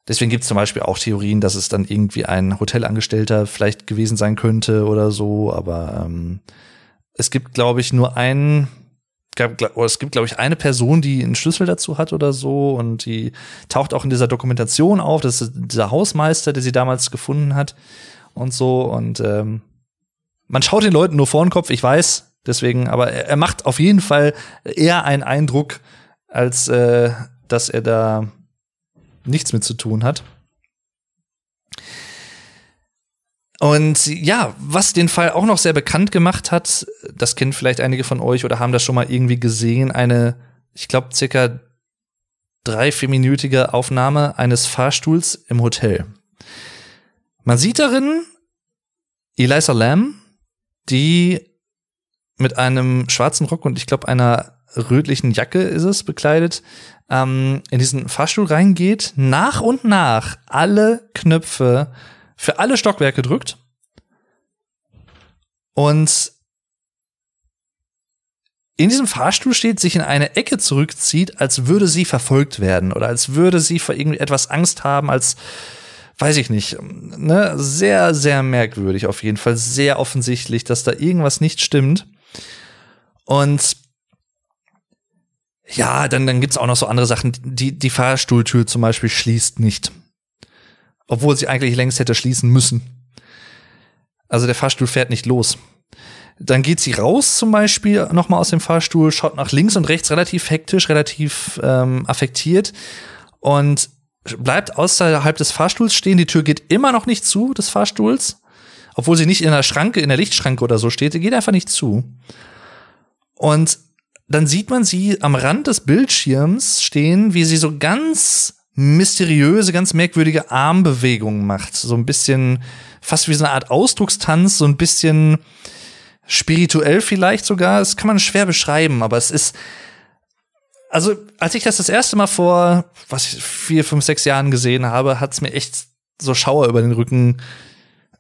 Deswegen gibt es zum Beispiel auch Theorien, dass es dann irgendwie ein Hotelangestellter vielleicht gewesen sein könnte oder so, aber ähm, es gibt, glaube ich, nur einen, oder es gibt, glaube ich, eine Person, die einen Schlüssel dazu hat oder so und die taucht auch in dieser Dokumentation auf. Das ist dieser Hausmeister, der sie damals gefunden hat und so und ähm, man schaut den Leuten nur vor den Kopf, ich weiß, deswegen, aber er, er macht auf jeden Fall eher einen Eindruck, als äh, dass er da nichts mit zu tun hat. Und ja, was den Fall auch noch sehr bekannt gemacht hat, das kennen vielleicht einige von euch oder haben das schon mal irgendwie gesehen, eine, ich glaube, circa drei, vierminütige Aufnahme eines Fahrstuhls im Hotel. Man sieht darin Eliza Lamb, die mit einem schwarzen Rock und ich glaube einer rötlichen Jacke ist es bekleidet, ähm, in diesen Fahrstuhl reingeht, nach und nach alle Knöpfe für alle Stockwerke drückt und in diesem Fahrstuhl steht, sich in eine Ecke zurückzieht, als würde sie verfolgt werden oder als würde sie vor irgendwie etwas Angst haben, als weiß ich nicht, ne, sehr, sehr merkwürdig auf jeden Fall, sehr offensichtlich, dass da irgendwas nicht stimmt. Und ja, dann, dann gibt's auch noch so andere Sachen. Die, die Fahrstuhltür zum Beispiel schließt nicht. Obwohl sie eigentlich längst hätte schließen müssen. Also der Fahrstuhl fährt nicht los. Dann geht sie raus zum Beispiel nochmal aus dem Fahrstuhl, schaut nach links und rechts relativ hektisch, relativ ähm, affektiert und bleibt außerhalb des Fahrstuhls stehen. Die Tür geht immer noch nicht zu des Fahrstuhls, obwohl sie nicht in der Schranke, in der Lichtschranke oder so steht. Sie geht einfach nicht zu. Und dann sieht man sie am Rand des Bildschirms stehen, wie sie so ganz mysteriöse, ganz merkwürdige Armbewegungen macht. So ein bisschen, fast wie so eine Art Ausdruckstanz, so ein bisschen spirituell vielleicht sogar. Das kann man schwer beschreiben, aber es ist, also als ich das das erste Mal vor, was ich, vier, fünf, sechs Jahren gesehen habe, hat es mir echt so Schauer über den Rücken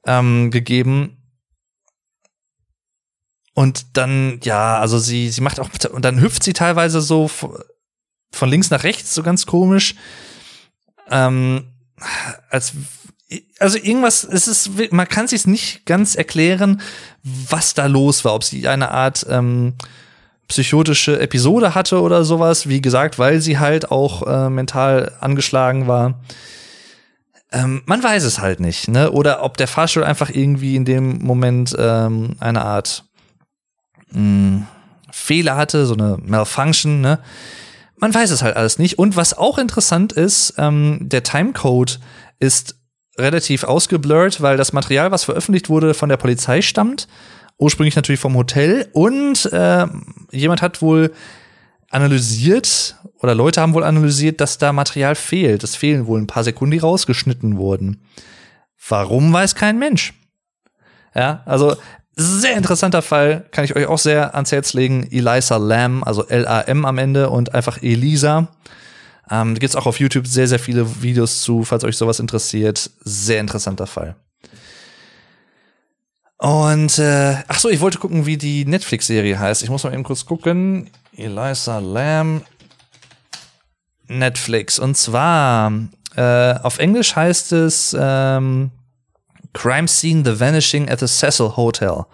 ähm, gegeben. Und dann, ja, also sie, sie macht auch, und dann hüpft sie teilweise so von links nach rechts, so ganz komisch. Ähm, als, also irgendwas, es ist, man kann sich nicht ganz erklären, was da los war, ob sie eine Art ähm, psychotische Episode hatte oder sowas, wie gesagt, weil sie halt auch äh, mental angeschlagen war. Ähm, man weiß es halt nicht, ne? Oder ob der Fahrstuhl einfach irgendwie in dem Moment ähm, eine Art mh, hm, Fehler hatte, so eine Malfunction, ne? Man weiß es halt alles nicht. Und was auch interessant ist, ähm, der Timecode ist relativ ausgeblurrt, weil das Material, was veröffentlicht wurde, von der Polizei stammt. Ursprünglich natürlich vom Hotel. Und äh, jemand hat wohl analysiert, oder Leute haben wohl analysiert, dass da Material fehlt. Es fehlen wohl ein paar Sekunden, die rausgeschnitten wurden. Warum weiß kein Mensch? Ja, also sehr interessanter Fall, kann ich euch auch sehr ans Herz legen. Elisa Lam, also L-A-M am Ende und einfach Elisa. Ähm, da gibt's auch auf YouTube sehr, sehr viele Videos zu, falls euch sowas interessiert. Sehr interessanter Fall. Und äh, ach so, ich wollte gucken, wie die Netflix-Serie heißt. Ich muss mal eben kurz gucken. Elisa Lam Netflix. Und zwar äh, auf Englisch heißt es ähm, Crime Scene The Vanishing at the Cecil Hotel.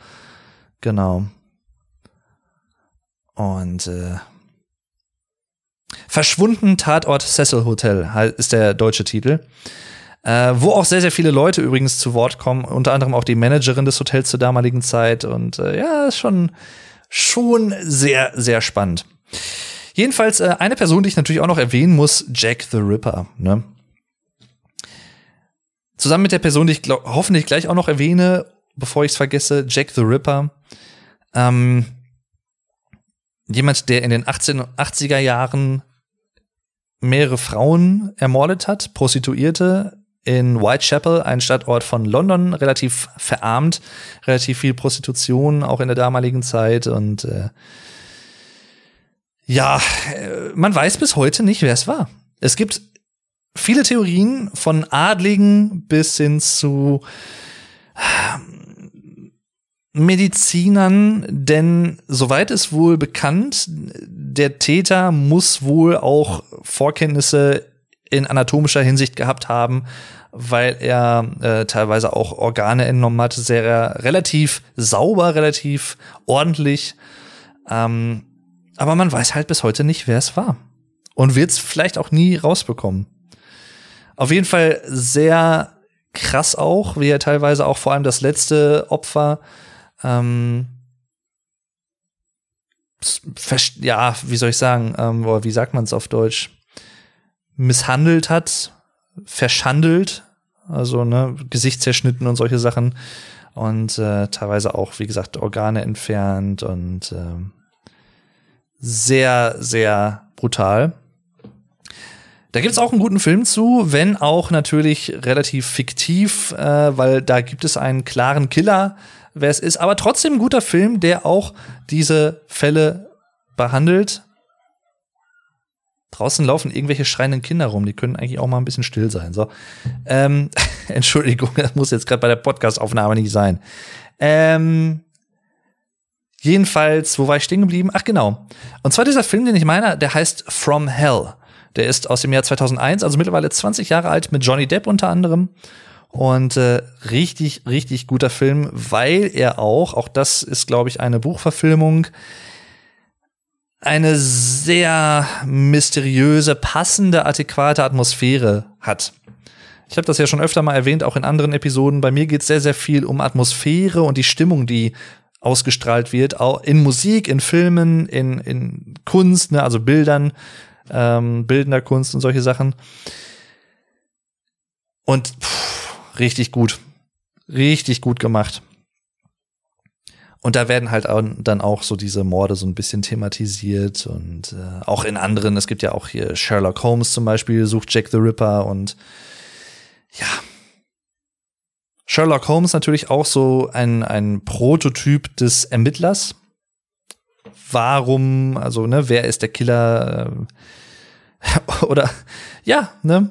Genau. Und äh, Verschwunden Tatort Cecil Hotel ist der deutsche Titel. Äh, wo auch sehr, sehr viele Leute übrigens zu Wort kommen, unter anderem auch die Managerin des Hotels zur damaligen Zeit. Und äh, ja, ist schon, schon sehr, sehr spannend. Jedenfalls äh, eine Person, die ich natürlich auch noch erwähnen muss, Jack the Ripper. Ne? Zusammen mit der Person, die ich glaub, hoffentlich gleich auch noch erwähne, bevor ich es vergesse, Jack the Ripper. Ähm, jemand, der in den 1880er Jahren mehrere Frauen ermordet hat, Prostituierte in Whitechapel, ein Stadtort von London, relativ verarmt, relativ viel Prostitution auch in der damaligen Zeit und äh, ja, äh, man weiß bis heute nicht, wer es war. Es gibt viele Theorien von Adligen bis hin zu ähm, Medizinern, denn soweit ist wohl bekannt, der Täter muss wohl auch Vorkenntnisse in anatomischer Hinsicht gehabt haben, weil er äh, teilweise auch Organe entnommen hat, sehr relativ sauber, relativ ordentlich. Ähm, aber man weiß halt bis heute nicht, wer es war. Und wird es vielleicht auch nie rausbekommen. Auf jeden Fall sehr krass auch, wie er teilweise auch vor allem das letzte Opfer ähm, ja, wie soll ich sagen, ähm, wie sagt man es auf Deutsch, misshandelt hat, verschandelt, also ne, Gesicht zerschnitten und solche Sachen und äh, teilweise auch, wie gesagt, Organe entfernt und äh, sehr, sehr brutal. Da gibt's auch einen guten Film zu, wenn auch natürlich relativ fiktiv, äh, weil da gibt es einen klaren Killer, wer es ist, aber trotzdem ein guter Film, der auch diese Fälle behandelt. Draußen laufen irgendwelche schreienden Kinder rum, die können eigentlich auch mal ein bisschen still sein. So, ähm, [laughs] Entschuldigung, das muss jetzt gerade bei der Podcastaufnahme nicht sein. Ähm, jedenfalls, wo war ich stehen geblieben? Ach genau. Und zwar dieser Film, den ich meine, der heißt From Hell. Der ist aus dem Jahr 2001, also mittlerweile 20 Jahre alt, mit Johnny Depp unter anderem. Und äh, richtig, richtig guter Film, weil er auch, auch das ist, glaube ich, eine Buchverfilmung, eine sehr mysteriöse, passende, adäquate Atmosphäre hat. Ich habe das ja schon öfter mal erwähnt, auch in anderen Episoden. Bei mir geht es sehr, sehr viel um Atmosphäre und die Stimmung, die ausgestrahlt wird, auch in Musik, in Filmen, in, in Kunst, ne, also Bildern, ähm, bildender Kunst und solche Sachen. Und pff, richtig gut. Richtig gut gemacht. Und da werden halt dann auch so diese Morde so ein bisschen thematisiert und äh, auch in anderen, es gibt ja auch hier Sherlock Holmes zum Beispiel, sucht Jack the Ripper und ja. Sherlock Holmes natürlich auch so ein, ein Prototyp des Ermittlers. Warum, also, ne, wer ist der Killer? Äh, [laughs] oder, ja, ne?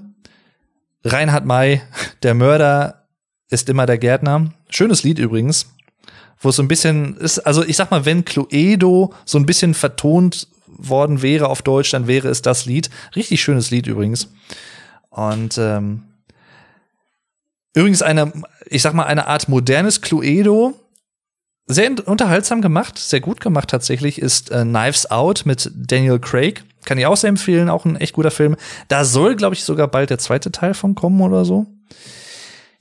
Reinhard May, der Mörder ist immer der Gärtner. Schönes Lied übrigens wo es so ein bisschen ist, also ich sag mal, wenn Cluedo so ein bisschen vertont worden wäre auf Deutsch, dann wäre es das Lied. Richtig schönes Lied übrigens. Und ähm, übrigens eine, ich sag mal, eine Art modernes Cluedo, sehr unterhaltsam gemacht, sehr gut gemacht tatsächlich, ist äh, Knives Out mit Daniel Craig. Kann ich auch sehr empfehlen, auch ein echt guter Film. Da soll, glaube ich, sogar bald der zweite Teil von kommen oder so.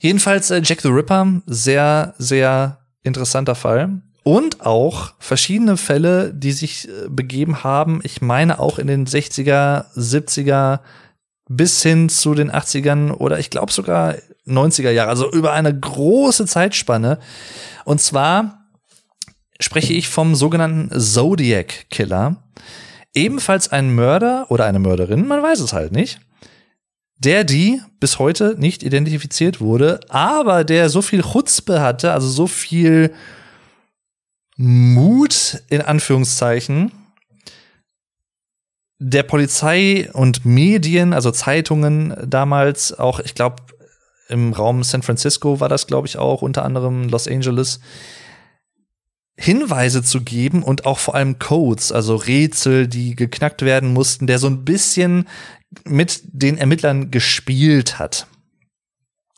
Jedenfalls äh, Jack the Ripper, sehr, sehr interessanter Fall. Und auch verschiedene Fälle, die sich äh, begeben haben, ich meine auch in den 60er, 70er bis hin zu den 80ern oder ich glaube sogar 90er Jahre, also über eine große Zeitspanne. Und zwar spreche ich vom sogenannten Zodiac Killer. Ebenfalls ein Mörder oder eine Mörderin, man weiß es halt nicht, der die bis heute nicht identifiziert wurde, aber der so viel Chutzpe hatte, also so viel Mut in Anführungszeichen, der Polizei und Medien, also Zeitungen damals, auch ich glaube im Raum San Francisco war das, glaube ich, auch, unter anderem Los Angeles, Hinweise zu geben und auch vor allem Codes, also Rätsel, die geknackt werden mussten, der so ein bisschen mit den Ermittlern gespielt hat.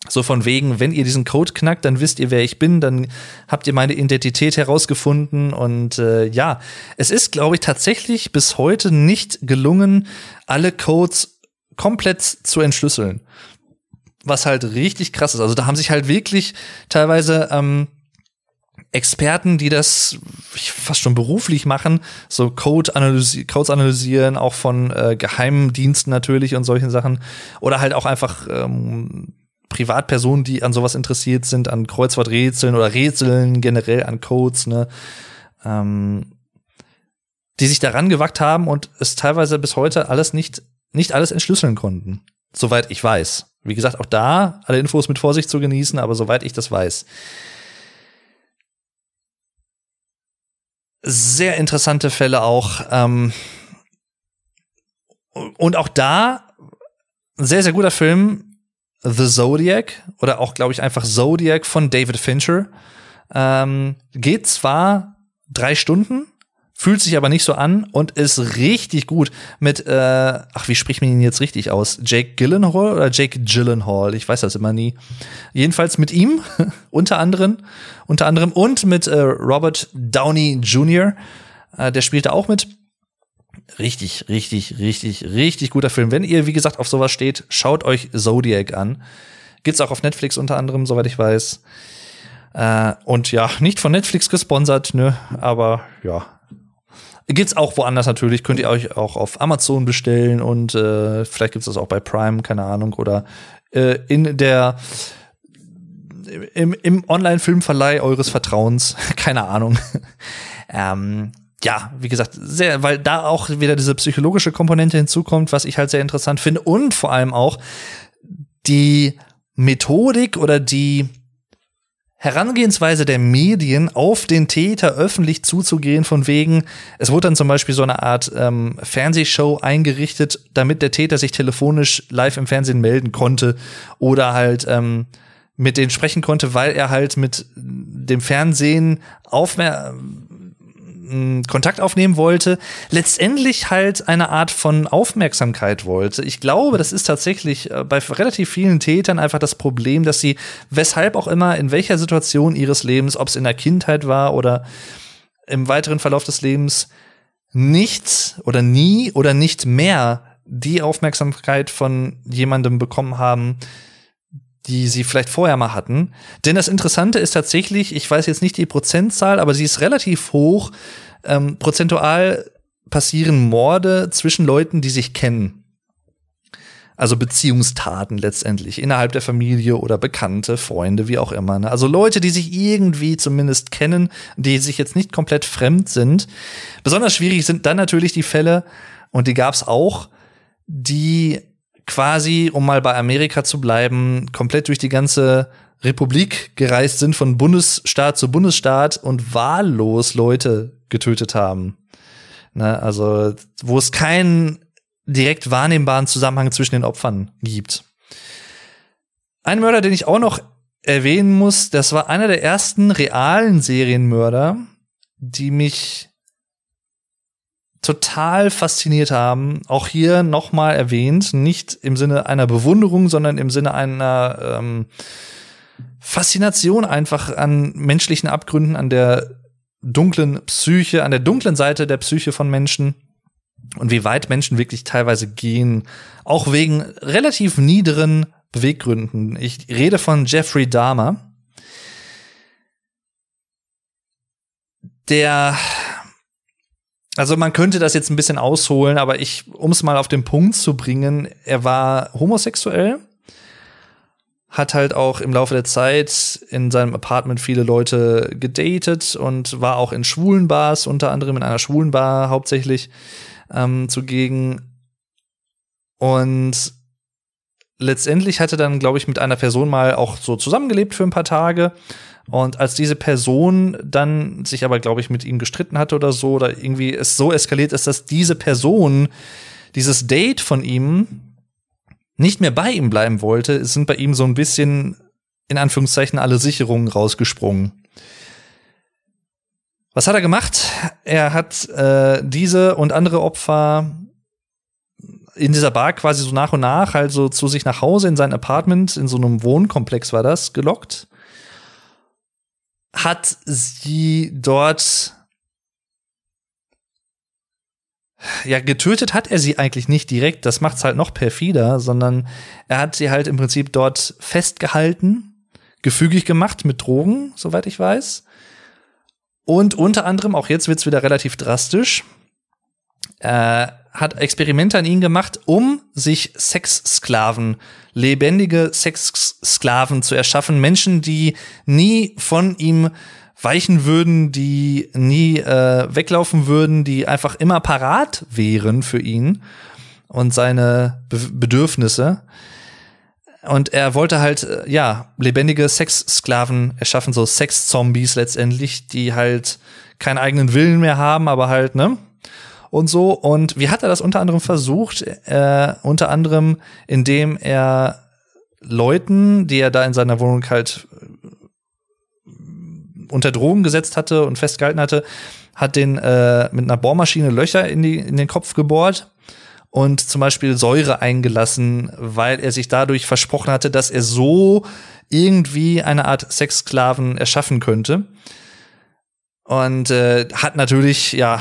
So von wegen, wenn ihr diesen Code knackt, dann wisst ihr, wer ich bin, dann habt ihr meine Identität herausgefunden. Und äh, ja, es ist, glaube ich, tatsächlich bis heute nicht gelungen, alle Codes komplett zu entschlüsseln. Was halt richtig krass ist. Also da haben sich halt wirklich teilweise ähm, Experten, die das fast schon beruflich machen, so Code analysi Codes analysieren, auch von äh, Geheimdiensten natürlich und solchen Sachen. Oder halt auch einfach ähm, Privatpersonen, die an sowas interessiert sind, an Kreuzworträtseln oder Rätseln generell an Codes, ne? Ähm, die sich daran gewagt haben und es teilweise bis heute alles nicht, nicht alles entschlüsseln konnten. Soweit ich weiß. Wie gesagt, auch da alle Infos mit Vorsicht zu genießen, aber soweit ich das weiß. Sehr interessante Fälle auch. Ähm, und auch da sehr, sehr guter Film, The Zodiac oder auch, glaube ich, einfach Zodiac von David Fincher. Ähm, geht zwar drei Stunden, fühlt sich aber nicht so an und ist richtig gut mit, äh, ach, wie spricht man ihn jetzt richtig aus? Jake Gyllenhaal oder Jake Gyllenhaal? Ich weiß das immer nie. Jedenfalls mit ihm, [laughs] unter anderem, unter anderem und mit äh, Robert Downey Jr., äh, der spielte auch mit. Richtig, richtig, richtig, richtig guter Film. Wenn ihr, wie gesagt, auf sowas steht, schaut euch Zodiac an. Gibt's auch auf Netflix unter anderem, soweit ich weiß. Äh, und ja, nicht von Netflix gesponsert, ne, aber ja, Gibt's auch woanders natürlich, könnt ihr euch auch auf Amazon bestellen und äh, vielleicht gibt's das auch bei Prime, keine Ahnung, oder äh, in der im, im Online-Filmverleih eures Vertrauens, [laughs] keine Ahnung. [laughs] ähm, ja, wie gesagt, sehr, weil da auch wieder diese psychologische Komponente hinzukommt, was ich halt sehr interessant finde und vor allem auch die Methodik oder die Herangehensweise der Medien auf den Täter öffentlich zuzugehen, von wegen, es wurde dann zum Beispiel so eine Art ähm, Fernsehshow eingerichtet, damit der Täter sich telefonisch live im Fernsehen melden konnte oder halt ähm, mit denen sprechen konnte, weil er halt mit dem Fernsehen aufmer Kontakt aufnehmen wollte, letztendlich halt eine Art von Aufmerksamkeit wollte. Ich glaube, das ist tatsächlich äh, bei relativ vielen Tätern einfach das Problem, dass sie, weshalb auch immer, in welcher Situation ihres Lebens, ob es in der Kindheit war oder im weiteren Verlauf des Lebens, nichts oder nie oder nicht mehr die Aufmerksamkeit von jemandem bekommen haben, die sie vielleicht vorher mal hatten. Denn das Interessante ist tatsächlich, ich weiß jetzt nicht die Prozentzahl, aber sie ist relativ hoch. Ähm, prozentual passieren Morde zwischen Leuten, die sich kennen. Also Beziehungstaten letztendlich innerhalb der Familie oder Bekannte, Freunde, wie auch immer. Ne? Also Leute, die sich irgendwie zumindest kennen, die sich jetzt nicht komplett fremd sind. Besonders schwierig sind dann natürlich die Fälle, und die gab's auch, die quasi, um mal bei Amerika zu bleiben, komplett durch die ganze Republik gereist sind, von Bundesstaat zu Bundesstaat und wahllos Leute getötet haben. Ne, also, wo es keinen direkt wahrnehmbaren Zusammenhang zwischen den Opfern gibt. Ein Mörder, den ich auch noch erwähnen muss, das war einer der ersten realen Serienmörder, die mich total fasziniert haben. Auch hier nochmal erwähnt, nicht im Sinne einer Bewunderung, sondern im Sinne einer ähm, Faszination einfach an menschlichen Abgründen, an der dunklen Psyche, an der dunklen Seite der Psyche von Menschen und wie weit Menschen wirklich teilweise gehen, auch wegen relativ niederen Beweggründen. Ich rede von Jeffrey Dahmer. Der also man könnte das jetzt ein bisschen ausholen, aber ich, um es mal auf den Punkt zu bringen, er war homosexuell, hat halt auch im Laufe der Zeit in seinem Apartment viele Leute gedatet und war auch in schwulen Bars, unter anderem in einer schwulen Bar hauptsächlich ähm, zugegen. Und letztendlich hatte dann, glaube ich, mit einer Person mal auch so zusammengelebt für ein paar Tage. Und als diese Person dann sich aber, glaube ich, mit ihm gestritten hatte oder so, oder irgendwie es so eskaliert ist, dass diese Person, dieses Date von ihm, nicht mehr bei ihm bleiben wollte, sind bei ihm so ein bisschen, in Anführungszeichen, alle Sicherungen rausgesprungen. Was hat er gemacht? Er hat äh, diese und andere Opfer in dieser Bar quasi so nach und nach also zu sich nach Hause in sein Apartment, in so einem Wohnkomplex war das, gelockt. Hat sie dort ja, getötet hat er sie eigentlich nicht direkt, das macht's halt noch perfider, sondern er hat sie halt im Prinzip dort festgehalten, gefügig gemacht mit Drogen, soweit ich weiß. Und unter anderem, auch jetzt wird's wieder relativ drastisch, äh, hat Experimente an ihn gemacht, um sich Sexsklaven, lebendige Sexsklaven zu erschaffen. Menschen, die nie von ihm weichen würden, die nie äh, weglaufen würden, die einfach immer parat wären für ihn und seine Be Bedürfnisse. Und er wollte halt, äh, ja, lebendige Sexsklaven erschaffen, so Sexzombies letztendlich, die halt keinen eigenen Willen mehr haben, aber halt, ne? Und so. Und wie hat er das unter anderem versucht? Äh, unter anderem, indem er Leuten, die er da in seiner Wohnung halt äh, unter Drogen gesetzt hatte und festgehalten hatte, hat den äh, mit einer Bohrmaschine Löcher in, die, in den Kopf gebohrt und zum Beispiel Säure eingelassen, weil er sich dadurch versprochen hatte, dass er so irgendwie eine Art Sexsklaven erschaffen könnte. Und äh, hat natürlich, ja,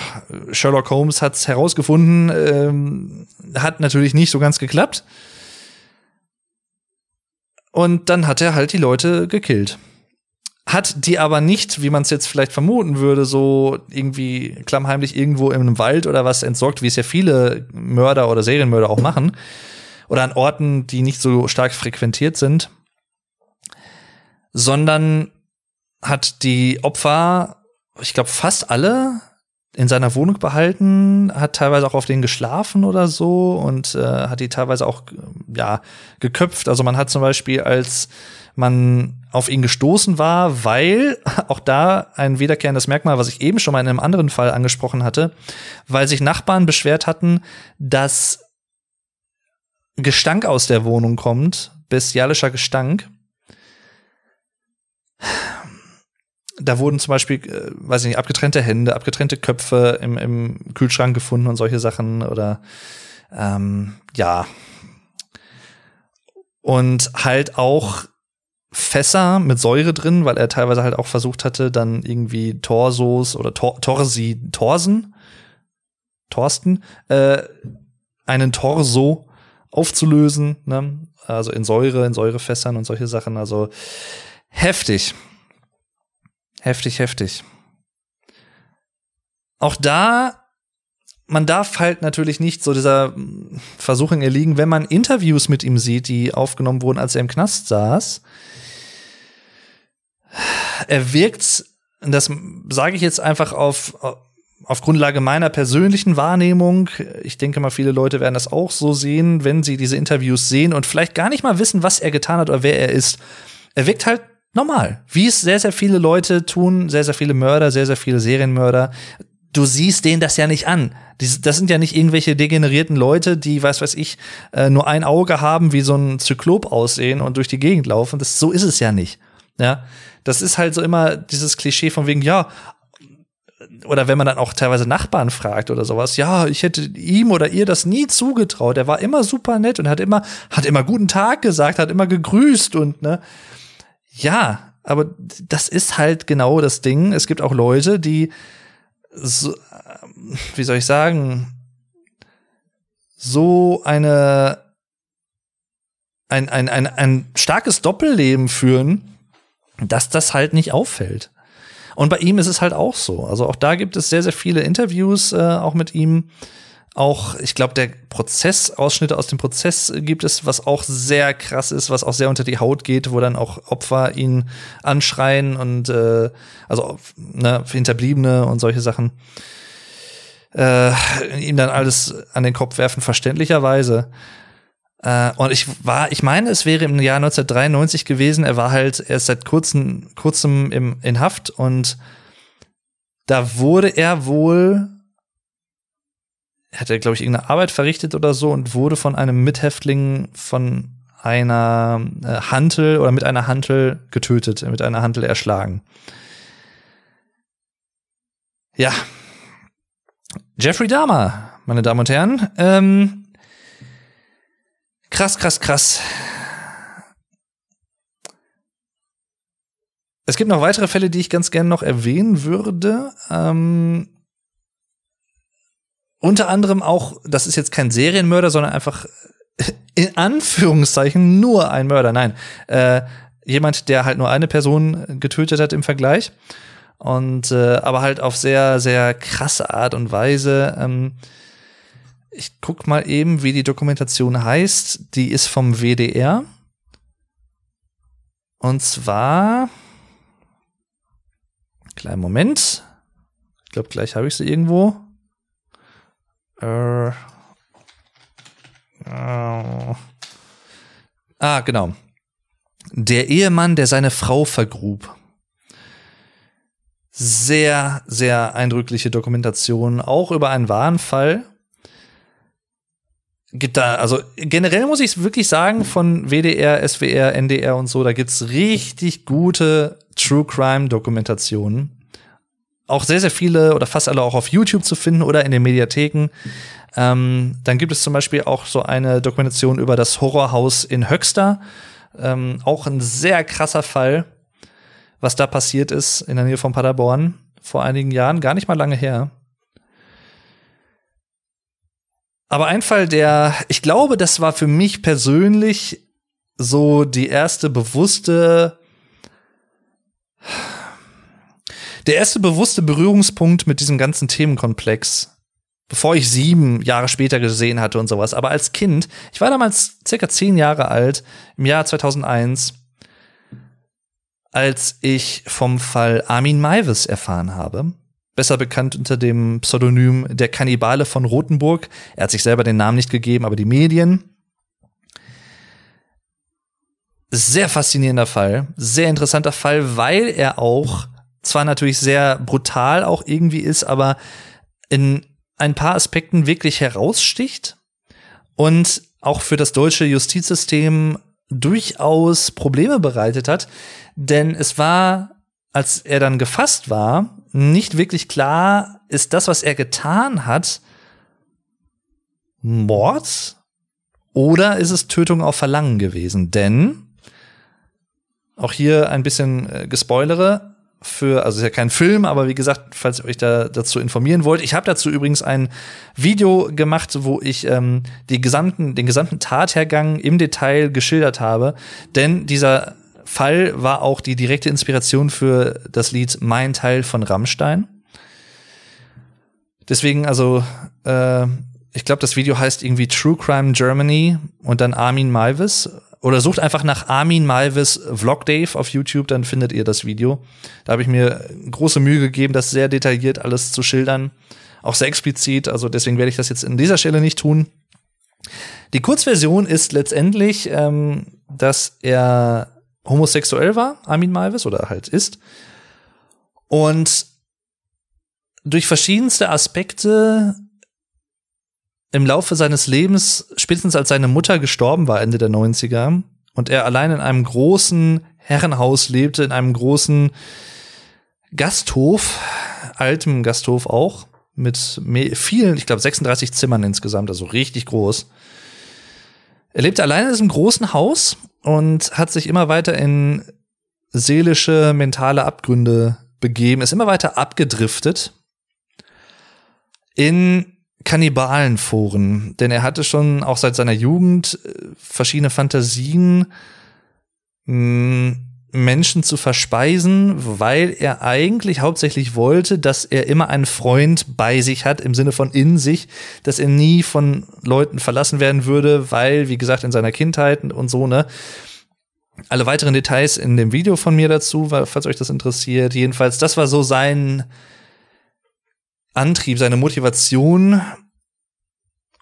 Sherlock Holmes hat es herausgefunden, ähm, hat natürlich nicht so ganz geklappt. Und dann hat er halt die Leute gekillt hat die aber nicht, wie man es jetzt vielleicht vermuten würde, so irgendwie klammheimlich irgendwo im Wald oder was entsorgt, wie es ja viele Mörder oder Serienmörder auch machen, oder an Orten, die nicht so stark frequentiert sind, sondern hat die Opfer, ich glaube fast alle in seiner Wohnung behalten, hat teilweise auch auf denen geschlafen oder so und äh, hat die teilweise auch ja geköpft. Also man hat zum Beispiel als man auf ihn gestoßen war, weil [laughs] auch da ein wiederkehrendes Merkmal, was ich eben schon mal in einem anderen Fall angesprochen hatte, weil sich Nachbarn beschwert hatten, dass Gestank aus der Wohnung kommt, bestialischer Gestank. Da wurden zum Beispiel, äh, weiß ich nicht, abgetrennte Hände, abgetrennte Köpfe im, im Kühlschrank gefunden und solche Sachen oder ähm, ja. Und halt auch Fässer mit Säure drin, weil er teilweise halt auch versucht hatte, dann irgendwie Torsos oder Tor Torsi, Torsen, Torsten, äh, einen Torso aufzulösen, ne? also in Säure, in Säurefässern und solche Sachen. Also heftig. Heftig, heftig. Auch da man darf halt natürlich nicht so dieser Versuchung erliegen, wenn man Interviews mit ihm sieht, die aufgenommen wurden, als er im Knast saß. Er wirkt, das sage ich jetzt einfach auf, auf Grundlage meiner persönlichen Wahrnehmung. Ich denke mal, viele Leute werden das auch so sehen, wenn sie diese Interviews sehen und vielleicht gar nicht mal wissen, was er getan hat oder wer er ist. Er wirkt halt normal, wie es sehr, sehr viele Leute tun, sehr, sehr viele Mörder, sehr, sehr viele Serienmörder du siehst denen das ja nicht an. Das sind ja nicht irgendwelche degenerierten Leute, die, weiß weiß ich, äh, nur ein Auge haben, wie so ein Zyklop aussehen und durch die Gegend laufen. Das, so ist es ja nicht. Ja, das ist halt so immer dieses Klischee von wegen, ja, oder wenn man dann auch teilweise Nachbarn fragt oder sowas, ja, ich hätte ihm oder ihr das nie zugetraut. Er war immer super nett und hat immer, hat immer guten Tag gesagt, hat immer gegrüßt und, ne. Ja, aber das ist halt genau das Ding. Es gibt auch Leute, die, so, wie soll ich sagen, so eine ein, ein, ein, ein starkes Doppelleben führen, dass das halt nicht auffällt. Und bei ihm ist es halt auch so. Also auch da gibt es sehr, sehr viele Interviews äh, auch mit ihm, auch, ich glaube, der Prozess, Ausschnitte aus dem Prozess gibt es, was auch sehr krass ist, was auch sehr unter die Haut geht, wo dann auch Opfer ihn anschreien und äh, also ne, Hinterbliebene und solche Sachen äh, ihm dann alles an den Kopf werfen, verständlicherweise. Äh, und ich war, ich meine, es wäre im Jahr 1993 gewesen. Er war halt erst seit kurzem, kurzem im, in Haft und da wurde er wohl hat er, glaube ich, irgendeine Arbeit verrichtet oder so und wurde von einem Mithäftling von einer äh, Hantel oder mit einer Hantel getötet, mit einer Hantel erschlagen. Ja. Jeffrey Dahmer, meine Damen und Herren. Ähm, krass, krass, krass. Es gibt noch weitere Fälle, die ich ganz gerne noch erwähnen würde. Ähm, unter anderem auch, das ist jetzt kein Serienmörder, sondern einfach in Anführungszeichen nur ein Mörder. Nein, äh, jemand, der halt nur eine Person getötet hat im Vergleich. Und äh, aber halt auf sehr, sehr krasse Art und Weise. Ähm, ich guck mal eben, wie die Dokumentation heißt. Die ist vom WDR. Und zwar. Kleinen Moment. Ich glaube, gleich habe ich sie irgendwo. Äh, äh, ah, genau. Der Ehemann, der seine Frau vergrub. Sehr, sehr eindrückliche Dokumentation, auch über einen wahren Fall. Gibt da, also generell muss ich wirklich sagen, von WDR, SWR, NDR und so, da gibt's richtig gute True Crime Dokumentationen auch sehr, sehr viele oder fast alle auch auf YouTube zu finden oder in den Mediatheken. Ähm, dann gibt es zum Beispiel auch so eine Dokumentation über das Horrorhaus in Höxter. Ähm, auch ein sehr krasser Fall, was da passiert ist in der Nähe von Paderborn vor einigen Jahren, gar nicht mal lange her. Aber ein Fall, der, ich glaube, das war für mich persönlich so die erste bewusste der erste bewusste Berührungspunkt mit diesem ganzen Themenkomplex, bevor ich sieben Jahre später gesehen hatte und sowas. Aber als Kind, ich war damals circa zehn Jahre alt, im Jahr 2001, als ich vom Fall Armin Maivis erfahren habe. Besser bekannt unter dem Pseudonym der Kannibale von Rothenburg. Er hat sich selber den Namen nicht gegeben, aber die Medien. Sehr faszinierender Fall, sehr interessanter Fall, weil er auch zwar natürlich sehr brutal auch irgendwie ist, aber in ein paar Aspekten wirklich heraussticht und auch für das deutsche Justizsystem durchaus Probleme bereitet hat, denn es war, als er dann gefasst war, nicht wirklich klar, ist das, was er getan hat, Mord oder ist es Tötung auf Verlangen gewesen? Denn, auch hier ein bisschen äh, gespoilere, für, also ist ja kein Film, aber wie gesagt, falls ihr euch da dazu informieren wollt, ich habe dazu übrigens ein Video gemacht, wo ich ähm, die gesamten, den gesamten Tathergang im Detail geschildert habe, denn dieser Fall war auch die direkte Inspiration für das Lied Mein Teil von Rammstein. Deswegen, also, äh, ich glaube, das Video heißt irgendwie True Crime Germany und dann Armin Malvis. Oder sucht einfach nach Armin Malvis Vlog Dave auf YouTube, dann findet ihr das Video. Da habe ich mir große Mühe gegeben, das sehr detailliert alles zu schildern. Auch sehr explizit, also deswegen werde ich das jetzt in dieser Stelle nicht tun. Die Kurzversion ist letztendlich, ähm, dass er homosexuell war, Armin Malvis, oder halt ist. Und durch verschiedenste Aspekte im Laufe seines Lebens, spätestens als seine Mutter gestorben war, Ende der 90er, und er allein in einem großen Herrenhaus lebte, in einem großen Gasthof, altem Gasthof auch, mit vielen, ich glaube 36 Zimmern insgesamt, also richtig groß. Er lebte allein in diesem großen Haus und hat sich immer weiter in seelische, mentale Abgründe begeben, ist immer weiter abgedriftet in Kannibalenforen, denn er hatte schon auch seit seiner Jugend äh, verschiedene Fantasien, Menschen zu verspeisen, weil er eigentlich hauptsächlich wollte, dass er immer einen Freund bei sich hat, im Sinne von in sich, dass er nie von Leuten verlassen werden würde, weil, wie gesagt, in seiner Kindheit und so, ne, alle weiteren Details in dem Video von mir dazu, falls euch das interessiert. Jedenfalls, das war so sein Antrieb, seine Motivation.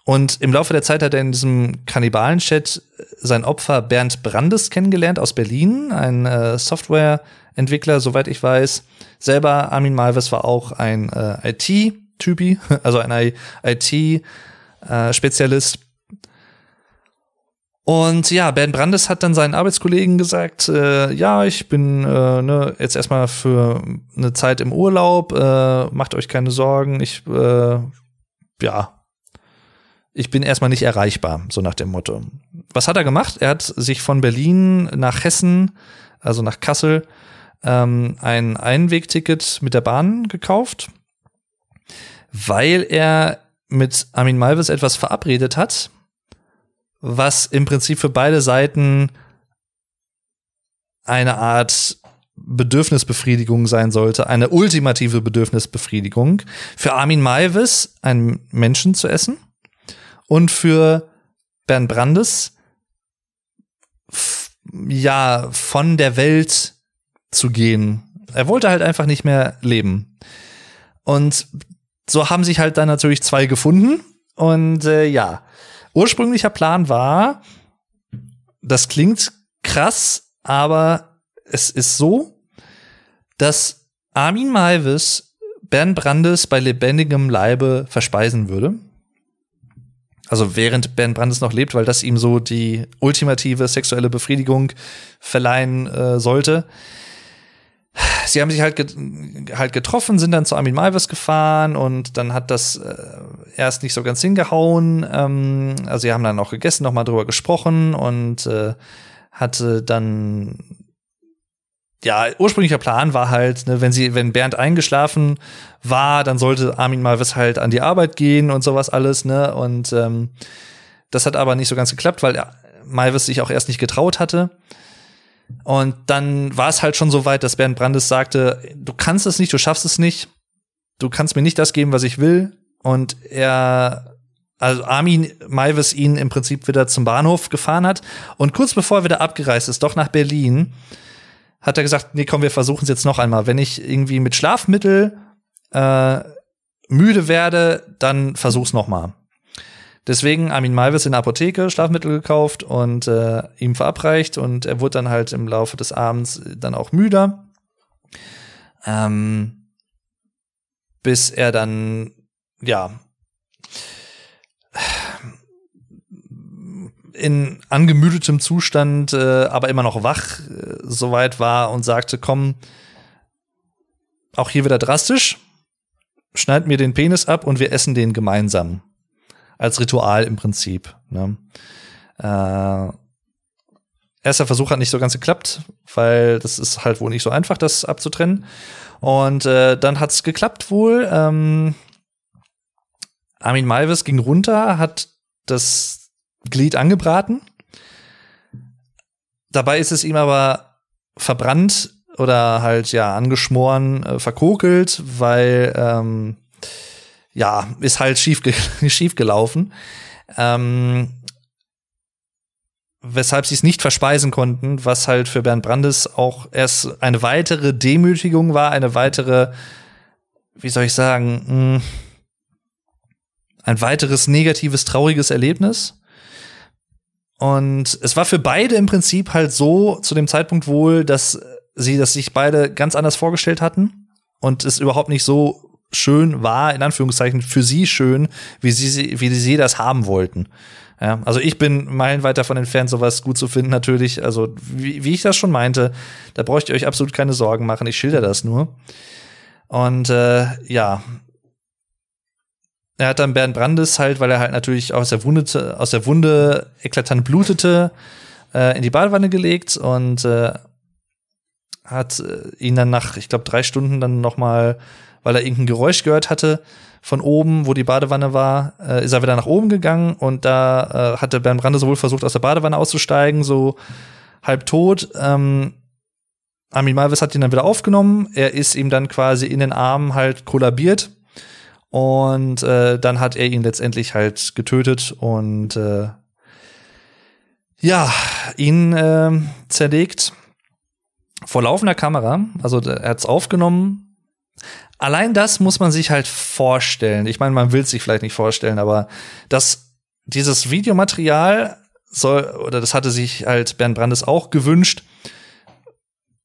Und im Laufe der Zeit hat er in diesem Kannibalen-Chat sein Opfer Bernd Brandes kennengelernt aus Berlin, ein äh, Softwareentwickler, soweit ich weiß. Selber Armin Malves war auch ein äh, IT-Typi, [laughs] also ein IT-Spezialist. Und ja, Bernd Brandes hat dann seinen Arbeitskollegen gesagt, äh, ja, ich bin äh, ne, jetzt erstmal für eine Zeit im Urlaub, äh, macht euch keine Sorgen, ich, äh, ja, ich bin erstmal nicht erreichbar, so nach dem Motto. Was hat er gemacht? Er hat sich von Berlin nach Hessen, also nach Kassel, ähm, ein Einwegticket mit der Bahn gekauft, weil er mit Armin Malvis etwas verabredet hat was im Prinzip für beide Seiten eine Art Bedürfnisbefriedigung sein sollte, eine ultimative Bedürfnisbefriedigung. Für Armin Maivis einen Menschen zu essen und für Bernd Brandes ja von der Welt zu gehen. Er wollte halt einfach nicht mehr leben. Und so haben sich halt dann natürlich zwei gefunden. Und äh, ja, Ursprünglicher Plan war, das klingt krass, aber es ist so, dass Armin Malvis Bernd Brandes bei lebendigem Leibe verspeisen würde. Also während Bernd Brandes noch lebt, weil das ihm so die ultimative sexuelle Befriedigung verleihen äh, sollte sie haben sich halt, get halt getroffen, sind dann zu Armin Malvis gefahren und dann hat das äh, erst nicht so ganz hingehauen. Ähm, also sie haben dann auch gegessen, noch mal drüber gesprochen und äh, hatte dann ja, ursprünglicher Plan war halt, ne, wenn sie, wenn Bernd eingeschlafen war, dann sollte Armin Malvis halt an die Arbeit gehen und sowas alles, ne? Und ähm, das hat aber nicht so ganz geklappt, weil Malvis sich auch erst nicht getraut hatte. Und dann war es halt schon so weit, dass Bernd Brandes sagte, du kannst es nicht, du schaffst es nicht, du kannst mir nicht das geben, was ich will. Und er, also Armin Maivis ihn im Prinzip wieder zum Bahnhof gefahren hat. Und kurz bevor er wieder abgereist ist, doch nach Berlin, hat er gesagt, nee, komm, wir versuchen es jetzt noch einmal. Wenn ich irgendwie mit Schlafmittel äh, müde werde, dann versuch's noch mal. Deswegen Armin Malvis in der Apotheke Schlafmittel gekauft und äh, ihm verabreicht und er wurde dann halt im Laufe des Abends dann auch müder. Ähm, bis er dann, ja, in angemüdetem Zustand, äh, aber immer noch wach, äh, soweit war und sagte, komm, auch hier wieder drastisch, schneid mir den Penis ab und wir essen den gemeinsam als Ritual im Prinzip. Ne? Äh, erster Versuch hat nicht so ganz geklappt, weil das ist halt wohl nicht so einfach, das abzutrennen. Und äh, dann hat es geklappt wohl. Ähm, Armin Malvis ging runter, hat das Glied angebraten. Dabei ist es ihm aber verbrannt oder halt ja angeschmoren, äh, verkokelt, weil ähm, ja ist halt schief, [laughs] schief gelaufen. Ähm, weshalb sie es nicht verspeisen konnten, was halt für Bernd Brandes auch erst eine weitere Demütigung war, eine weitere, wie soll ich sagen, mh, hm, ein weiteres negatives, trauriges Erlebnis. Und es war für beide im Prinzip halt so zu dem Zeitpunkt wohl, dass sie das sich beide ganz anders vorgestellt hatten und es überhaupt nicht so schön war, in Anführungszeichen, für sie schön, wie sie, wie sie das haben wollten. Ja, also ich bin meilenweit davon entfernt, sowas gut zu finden, natürlich. Also, wie, wie ich das schon meinte, da braucht ihr euch absolut keine Sorgen machen. Ich schilder das nur. Und äh, ja, er hat dann Bernd Brandes halt, weil er halt natürlich aus der Wunde, aus der Wunde eklatant blutete, äh, in die Badewanne gelegt und äh, hat äh, ihn dann nach, ich glaube, drei Stunden dann noch mal, weil er irgendein Geräusch gehört hatte, von oben, wo die Badewanne war, äh, ist er wieder nach oben gegangen und da äh, hatte Bernd Brandes wohl versucht, aus der Badewanne auszusteigen, so halb tot. Ähm, Armin Malvis hat ihn dann wieder aufgenommen. Er ist ihm dann quasi in den Armen halt kollabiert. Und äh, dann hat er ihn letztendlich halt getötet und äh, ja, ihn äh, zerlegt vor laufender Kamera. Also er hat's aufgenommen. Allein das muss man sich halt vorstellen. Ich meine, man will sich vielleicht nicht vorstellen, aber dass dieses Videomaterial soll, oder das hatte sich halt Bernd Brandes auch gewünscht,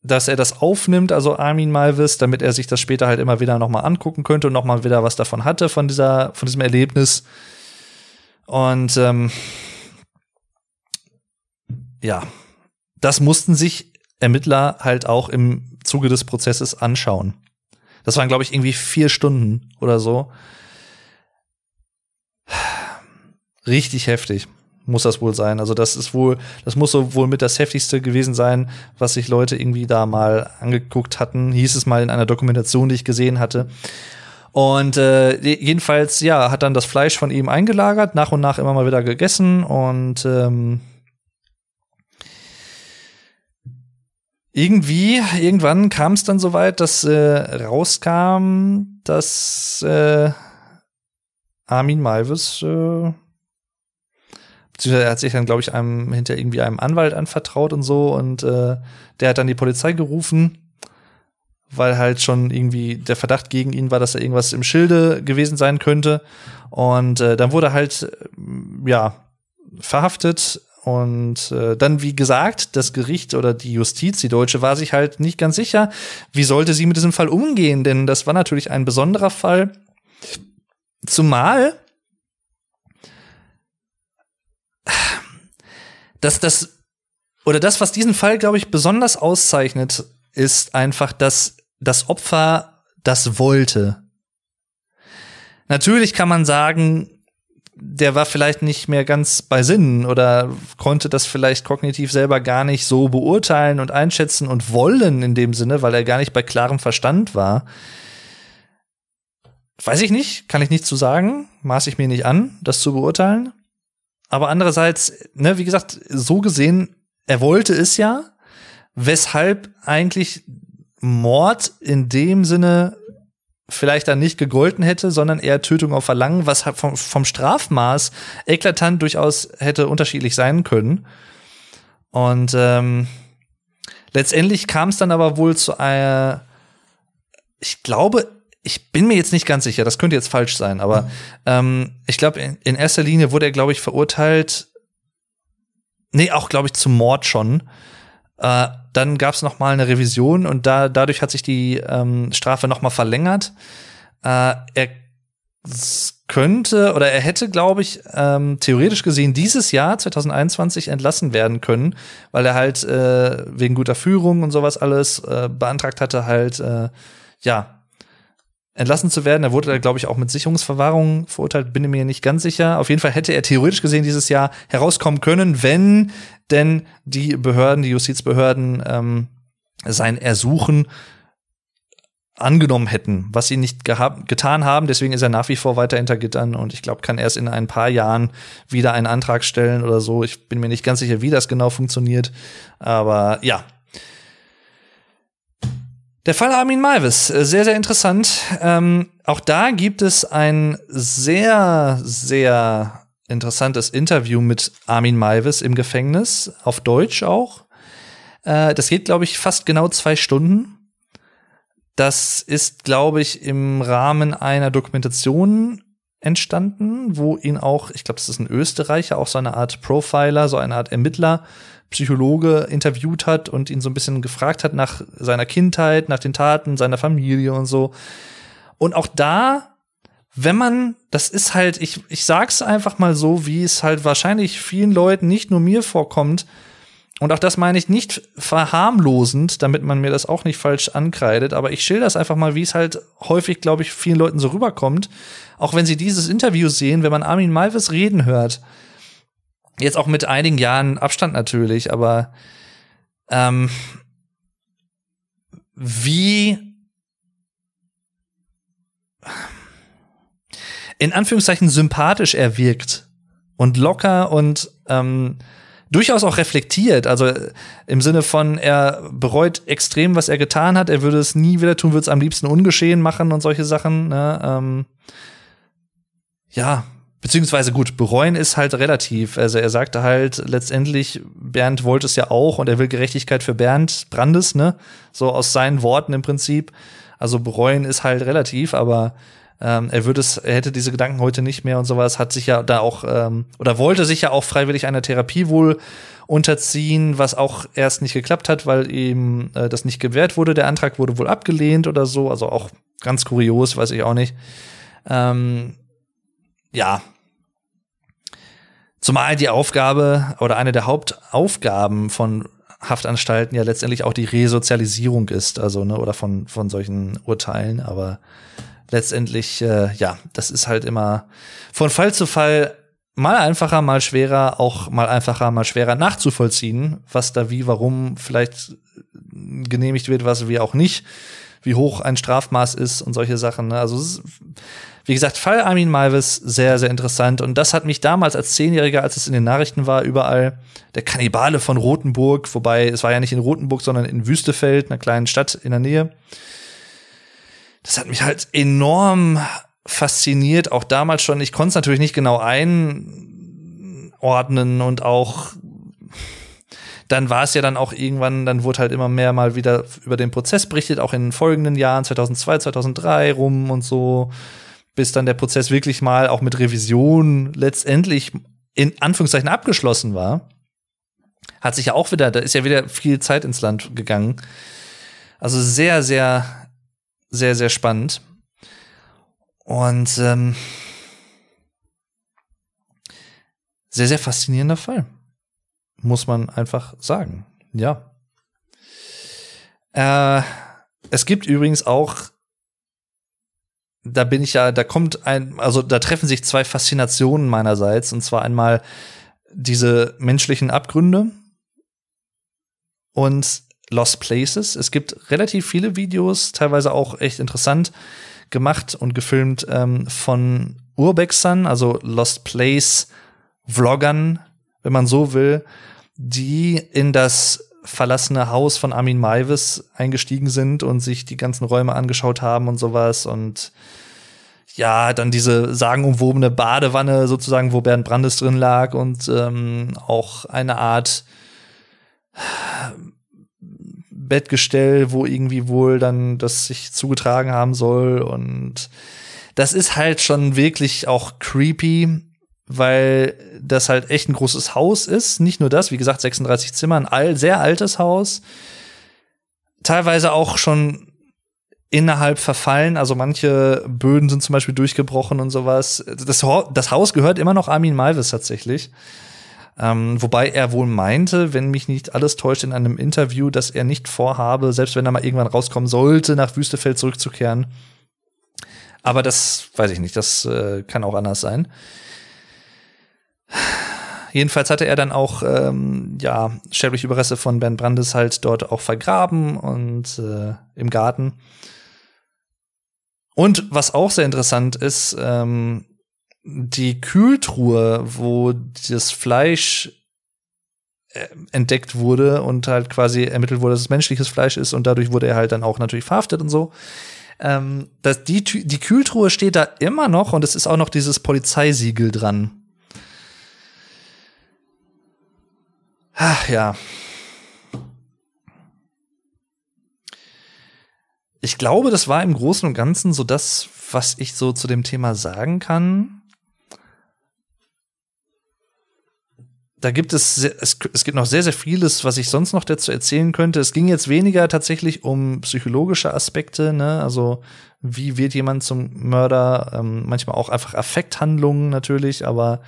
dass er das aufnimmt, also Armin Malvis, damit er sich das später halt immer wieder nochmal angucken könnte und nochmal wieder was davon hatte, von dieser, von diesem Erlebnis. Und ähm, ja, das mussten sich Ermittler halt auch im Zuge des Prozesses anschauen. Das waren, glaube ich, irgendwie vier Stunden oder so. [sighs] Richtig heftig muss das wohl sein. Also das ist wohl, das muss so wohl mit das heftigste gewesen sein, was sich Leute irgendwie da mal angeguckt hatten. Hieß es mal in einer Dokumentation, die ich gesehen hatte. Und äh, jedenfalls, ja, hat dann das Fleisch von ihm eingelagert, nach und nach immer mal wieder gegessen und ähm, irgendwie, irgendwann kam es dann soweit, dass äh, rauskam, dass äh, Armin Malvis, äh, er hat sich dann, glaube ich, einem hinter irgendwie einem Anwalt anvertraut und so und äh, der hat dann die Polizei gerufen, weil halt schon irgendwie der Verdacht gegen ihn war, dass er irgendwas im Schilde gewesen sein könnte. Und äh, dann wurde halt, äh, ja, verhaftet und äh, dann, wie gesagt, das Gericht oder die Justiz, die Deutsche, war sich halt nicht ganz sicher, wie sollte sie mit diesem Fall umgehen, denn das war natürlich ein besonderer Fall. Zumal dass das oder das, was diesen Fall, glaube ich, besonders auszeichnet, ist einfach, dass das Opfer das wollte. Natürlich kann man sagen, der war vielleicht nicht mehr ganz bei Sinnen oder konnte das vielleicht kognitiv selber gar nicht so beurteilen und einschätzen und wollen in dem Sinne, weil er gar nicht bei klarem Verstand war. Weiß ich nicht, kann ich nicht zu sagen, maß ich mir nicht an, das zu beurteilen. Aber andererseits, ne, wie gesagt, so gesehen, er wollte es ja, weshalb eigentlich Mord in dem Sinne vielleicht dann nicht gegolten hätte, sondern eher Tötung auf Verlangen, was vom, vom Strafmaß eklatant durchaus hätte unterschiedlich sein können. Und ähm, letztendlich kam es dann aber wohl zu einer, ich glaube, ich bin mir jetzt nicht ganz sicher, das könnte jetzt falsch sein, aber mhm. ähm, ich glaube, in, in, erster Linie wurde er, glaube ich, verurteilt, nee, auch, glaube ich, zum Mord schon. Äh, dann gab es noch mal eine Revision und da dadurch hat sich die ähm, Strafe noch mal verlängert. Äh, er könnte oder er hätte, glaube ich, ähm, theoretisch gesehen dieses Jahr 2021 entlassen werden können, weil er halt äh, wegen guter Führung und sowas alles äh, beantragt hatte, halt äh, ja entlassen zu werden. Er wurde da, glaube ich, auch mit Sicherungsverwahrung verurteilt, bin mir nicht ganz sicher. Auf jeden Fall hätte er theoretisch gesehen dieses Jahr herauskommen können, wenn denn die Behörden, die Justizbehörden ähm, sein Ersuchen angenommen hätten, was sie nicht getan haben. Deswegen ist er nach wie vor weiter hinter Gittern und ich glaube, kann erst in ein paar Jahren wieder einen Antrag stellen oder so. Ich bin mir nicht ganz sicher, wie das genau funktioniert. Aber ja, der Fall Armin Malvis, äh, sehr, sehr interessant. Ähm, auch da gibt es ein sehr, sehr interessantes Interview mit Armin Malvis im Gefängnis, auf Deutsch auch. Äh, das geht, glaube ich, fast genau zwei Stunden. Das ist, glaube ich, im Rahmen einer Dokumentation entstanden, wo ihn auch, ich glaube, das ist ein Österreicher, auch so eine Art Profiler, so eine Art Ermittler Psychologe interviewt hat und ihn so ein bisschen gefragt hat nach seiner Kindheit, nach den Taten seiner Familie und so. Und auch da, wenn man, das ist halt, ich, ich sag's einfach mal so, wie es halt wahrscheinlich vielen Leuten, nicht nur mir vorkommt, und auch das meine ich nicht verharmlosend, damit man mir das auch nicht falsch ankreidet, aber ich schilder das einfach mal, wie es halt häufig, glaube ich, vielen Leuten so rüberkommt. Auch wenn sie dieses Interview sehen, wenn man Armin Malvis reden hört, Jetzt auch mit einigen Jahren Abstand natürlich, aber ähm, wie in Anführungszeichen sympathisch er wirkt und locker und ähm, durchaus auch reflektiert. Also im Sinne von, er bereut extrem, was er getan hat. Er würde es nie wieder tun, würde es am liebsten ungeschehen machen und solche Sachen. Ne? Ähm, ja, Beziehungsweise gut, bereuen ist halt relativ. Also er sagte halt letztendlich, Bernd wollte es ja auch und er will Gerechtigkeit für Bernd Brandes, ne? So aus seinen Worten im Prinzip. Also bereuen ist halt relativ, aber ähm, er würde es, er hätte diese Gedanken heute nicht mehr und sowas, hat sich ja da auch, ähm, oder wollte sich ja auch freiwillig einer Therapie wohl unterziehen, was auch erst nicht geklappt hat, weil ihm äh, das nicht gewährt wurde. Der Antrag wurde wohl abgelehnt oder so, also auch ganz kurios, weiß ich auch nicht. Ähm, ja. Zumal die Aufgabe oder eine der Hauptaufgaben von Haftanstalten ja letztendlich auch die Resozialisierung ist, also ne, oder von von solchen Urteilen, aber letztendlich äh, ja, das ist halt immer von Fall zu Fall mal einfacher, mal schwerer, auch mal einfacher, mal schwerer nachzuvollziehen, was da wie, warum vielleicht genehmigt wird, was wie auch nicht, wie hoch ein Strafmaß ist und solche Sachen. Ne? Also es ist wie gesagt, Fall Armin Malvis, sehr, sehr interessant. Und das hat mich damals als Zehnjähriger, als es in den Nachrichten war, überall, der Kannibale von Rothenburg, wobei es war ja nicht in Rothenburg, sondern in Wüstefeld, einer kleinen Stadt in der Nähe. Das hat mich halt enorm fasziniert, auch damals schon. Ich konnte es natürlich nicht genau einordnen und auch dann war es ja dann auch irgendwann, dann wurde halt immer mehr mal wieder über den Prozess berichtet, auch in den folgenden Jahren, 2002, 2003 rum und so bis dann der Prozess wirklich mal auch mit Revision letztendlich in Anführungszeichen abgeschlossen war, hat sich ja auch wieder, da ist ja wieder viel Zeit ins Land gegangen. Also sehr, sehr, sehr, sehr spannend. Und ähm, sehr, sehr faszinierender Fall. Muss man einfach sagen. Ja. Äh, es gibt übrigens auch da bin ich ja, da kommt ein, also da treffen sich zwei Faszinationen meinerseits, und zwar einmal diese menschlichen Abgründe und Lost Places. Es gibt relativ viele Videos, teilweise auch echt interessant gemacht und gefilmt ähm, von Urbexern, also Lost Place Vloggern, wenn man so will, die in das verlassene Haus von Armin Maivis eingestiegen sind und sich die ganzen Räume angeschaut haben und sowas und ja, dann diese sagenumwobene Badewanne sozusagen, wo Bernd Brandes drin lag und ähm, auch eine Art Bettgestell, wo irgendwie wohl dann das sich zugetragen haben soll und das ist halt schon wirklich auch creepy weil das halt echt ein großes Haus ist. Nicht nur das, wie gesagt, 36 Zimmer, ein all, sehr altes Haus. Teilweise auch schon innerhalb verfallen. Also manche Böden sind zum Beispiel durchgebrochen und sowas. Das, das Haus gehört immer noch Armin Malvis tatsächlich. Ähm, wobei er wohl meinte, wenn mich nicht alles täuscht in einem Interview, dass er nicht vorhabe, selbst wenn er mal irgendwann rauskommen sollte, nach Wüstefeld zurückzukehren, Aber das weiß ich nicht, das äh, kann auch anders sein. Jedenfalls hatte er dann auch ähm, ja sterbliche Überreste von Ben Brandes halt dort auch vergraben und äh, im Garten. Und was auch sehr interessant ist, ähm, die Kühltruhe, wo das Fleisch äh, entdeckt wurde und halt quasi ermittelt wurde, dass es menschliches Fleisch ist und dadurch wurde er halt dann auch natürlich verhaftet und so. Ähm, das, die, die Kühltruhe steht da immer noch und es ist auch noch dieses Polizeisiegel dran. Ach ja. Ich glaube, das war im Großen und Ganzen so das, was ich so zu dem Thema sagen kann. Da gibt es, es, es gibt noch sehr, sehr vieles, was ich sonst noch dazu erzählen könnte. Es ging jetzt weniger tatsächlich um psychologische Aspekte, ne? Also, wie wird jemand zum Mörder? Ähm, manchmal auch einfach Affekthandlungen natürlich, aber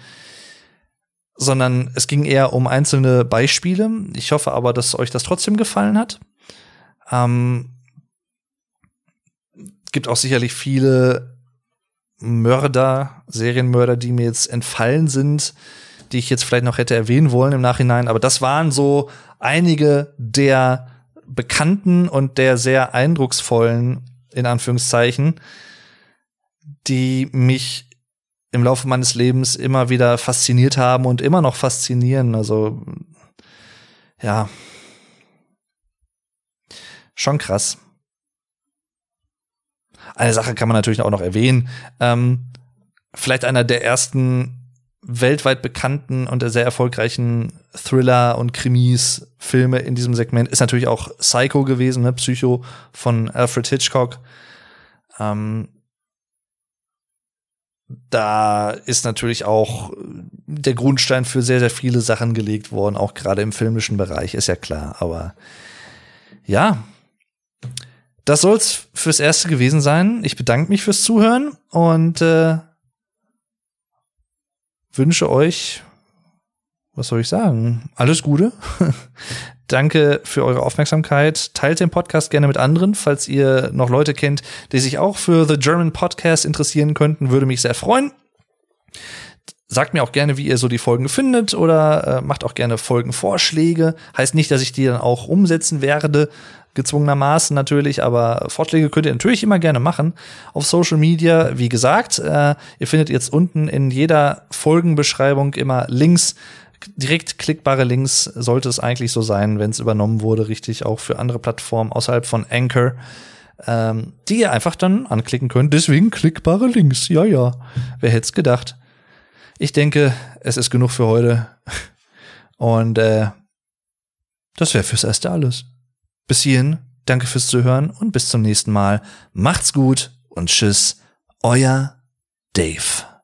sondern es ging eher um einzelne Beispiele. Ich hoffe aber, dass euch das trotzdem gefallen hat. Ähm, gibt auch sicherlich viele Mörder, Serienmörder, die mir jetzt entfallen sind, die ich jetzt vielleicht noch hätte erwähnen wollen im Nachhinein. Aber das waren so einige der bekannten und der sehr eindrucksvollen, in Anführungszeichen, die mich im Laufe meines Lebens immer wieder fasziniert haben und immer noch faszinieren. Also, ja. Schon krass. Eine Sache kann man natürlich auch noch erwähnen. Ähm, vielleicht einer der ersten weltweit bekannten und sehr erfolgreichen Thriller und Krimis Filme in diesem Segment ist natürlich auch Psycho gewesen, ne? Psycho von Alfred Hitchcock. Ähm, da ist natürlich auch der Grundstein für sehr, sehr viele Sachen gelegt worden, auch gerade im filmischen Bereich, ist ja klar. Aber ja, das soll's fürs Erste gewesen sein. Ich bedanke mich fürs Zuhören und äh, wünsche euch, was soll ich sagen, alles Gute. [laughs] Danke für eure Aufmerksamkeit. Teilt den Podcast gerne mit anderen, falls ihr noch Leute kennt, die sich auch für The German Podcast interessieren könnten, würde mich sehr freuen. Sagt mir auch gerne, wie ihr so die Folgen findet oder äh, macht auch gerne Folgenvorschläge. Heißt nicht, dass ich die dann auch umsetzen werde, gezwungenermaßen natürlich, aber Vorschläge könnt ihr natürlich immer gerne machen auf Social Media. Wie gesagt, äh, ihr findet jetzt unten in jeder Folgenbeschreibung immer Links direkt klickbare Links sollte es eigentlich so sein, wenn es übernommen wurde, richtig auch für andere Plattformen außerhalb von Anchor, ähm, die ihr einfach dann anklicken könnt. Deswegen klickbare Links. Ja, ja. Wer hätte es gedacht? Ich denke, es ist genug für heute. Und äh, das wäre fürs Erste alles. Bis hierhin, danke fürs Zuhören und bis zum nächsten Mal. Macht's gut und tschüss, euer Dave.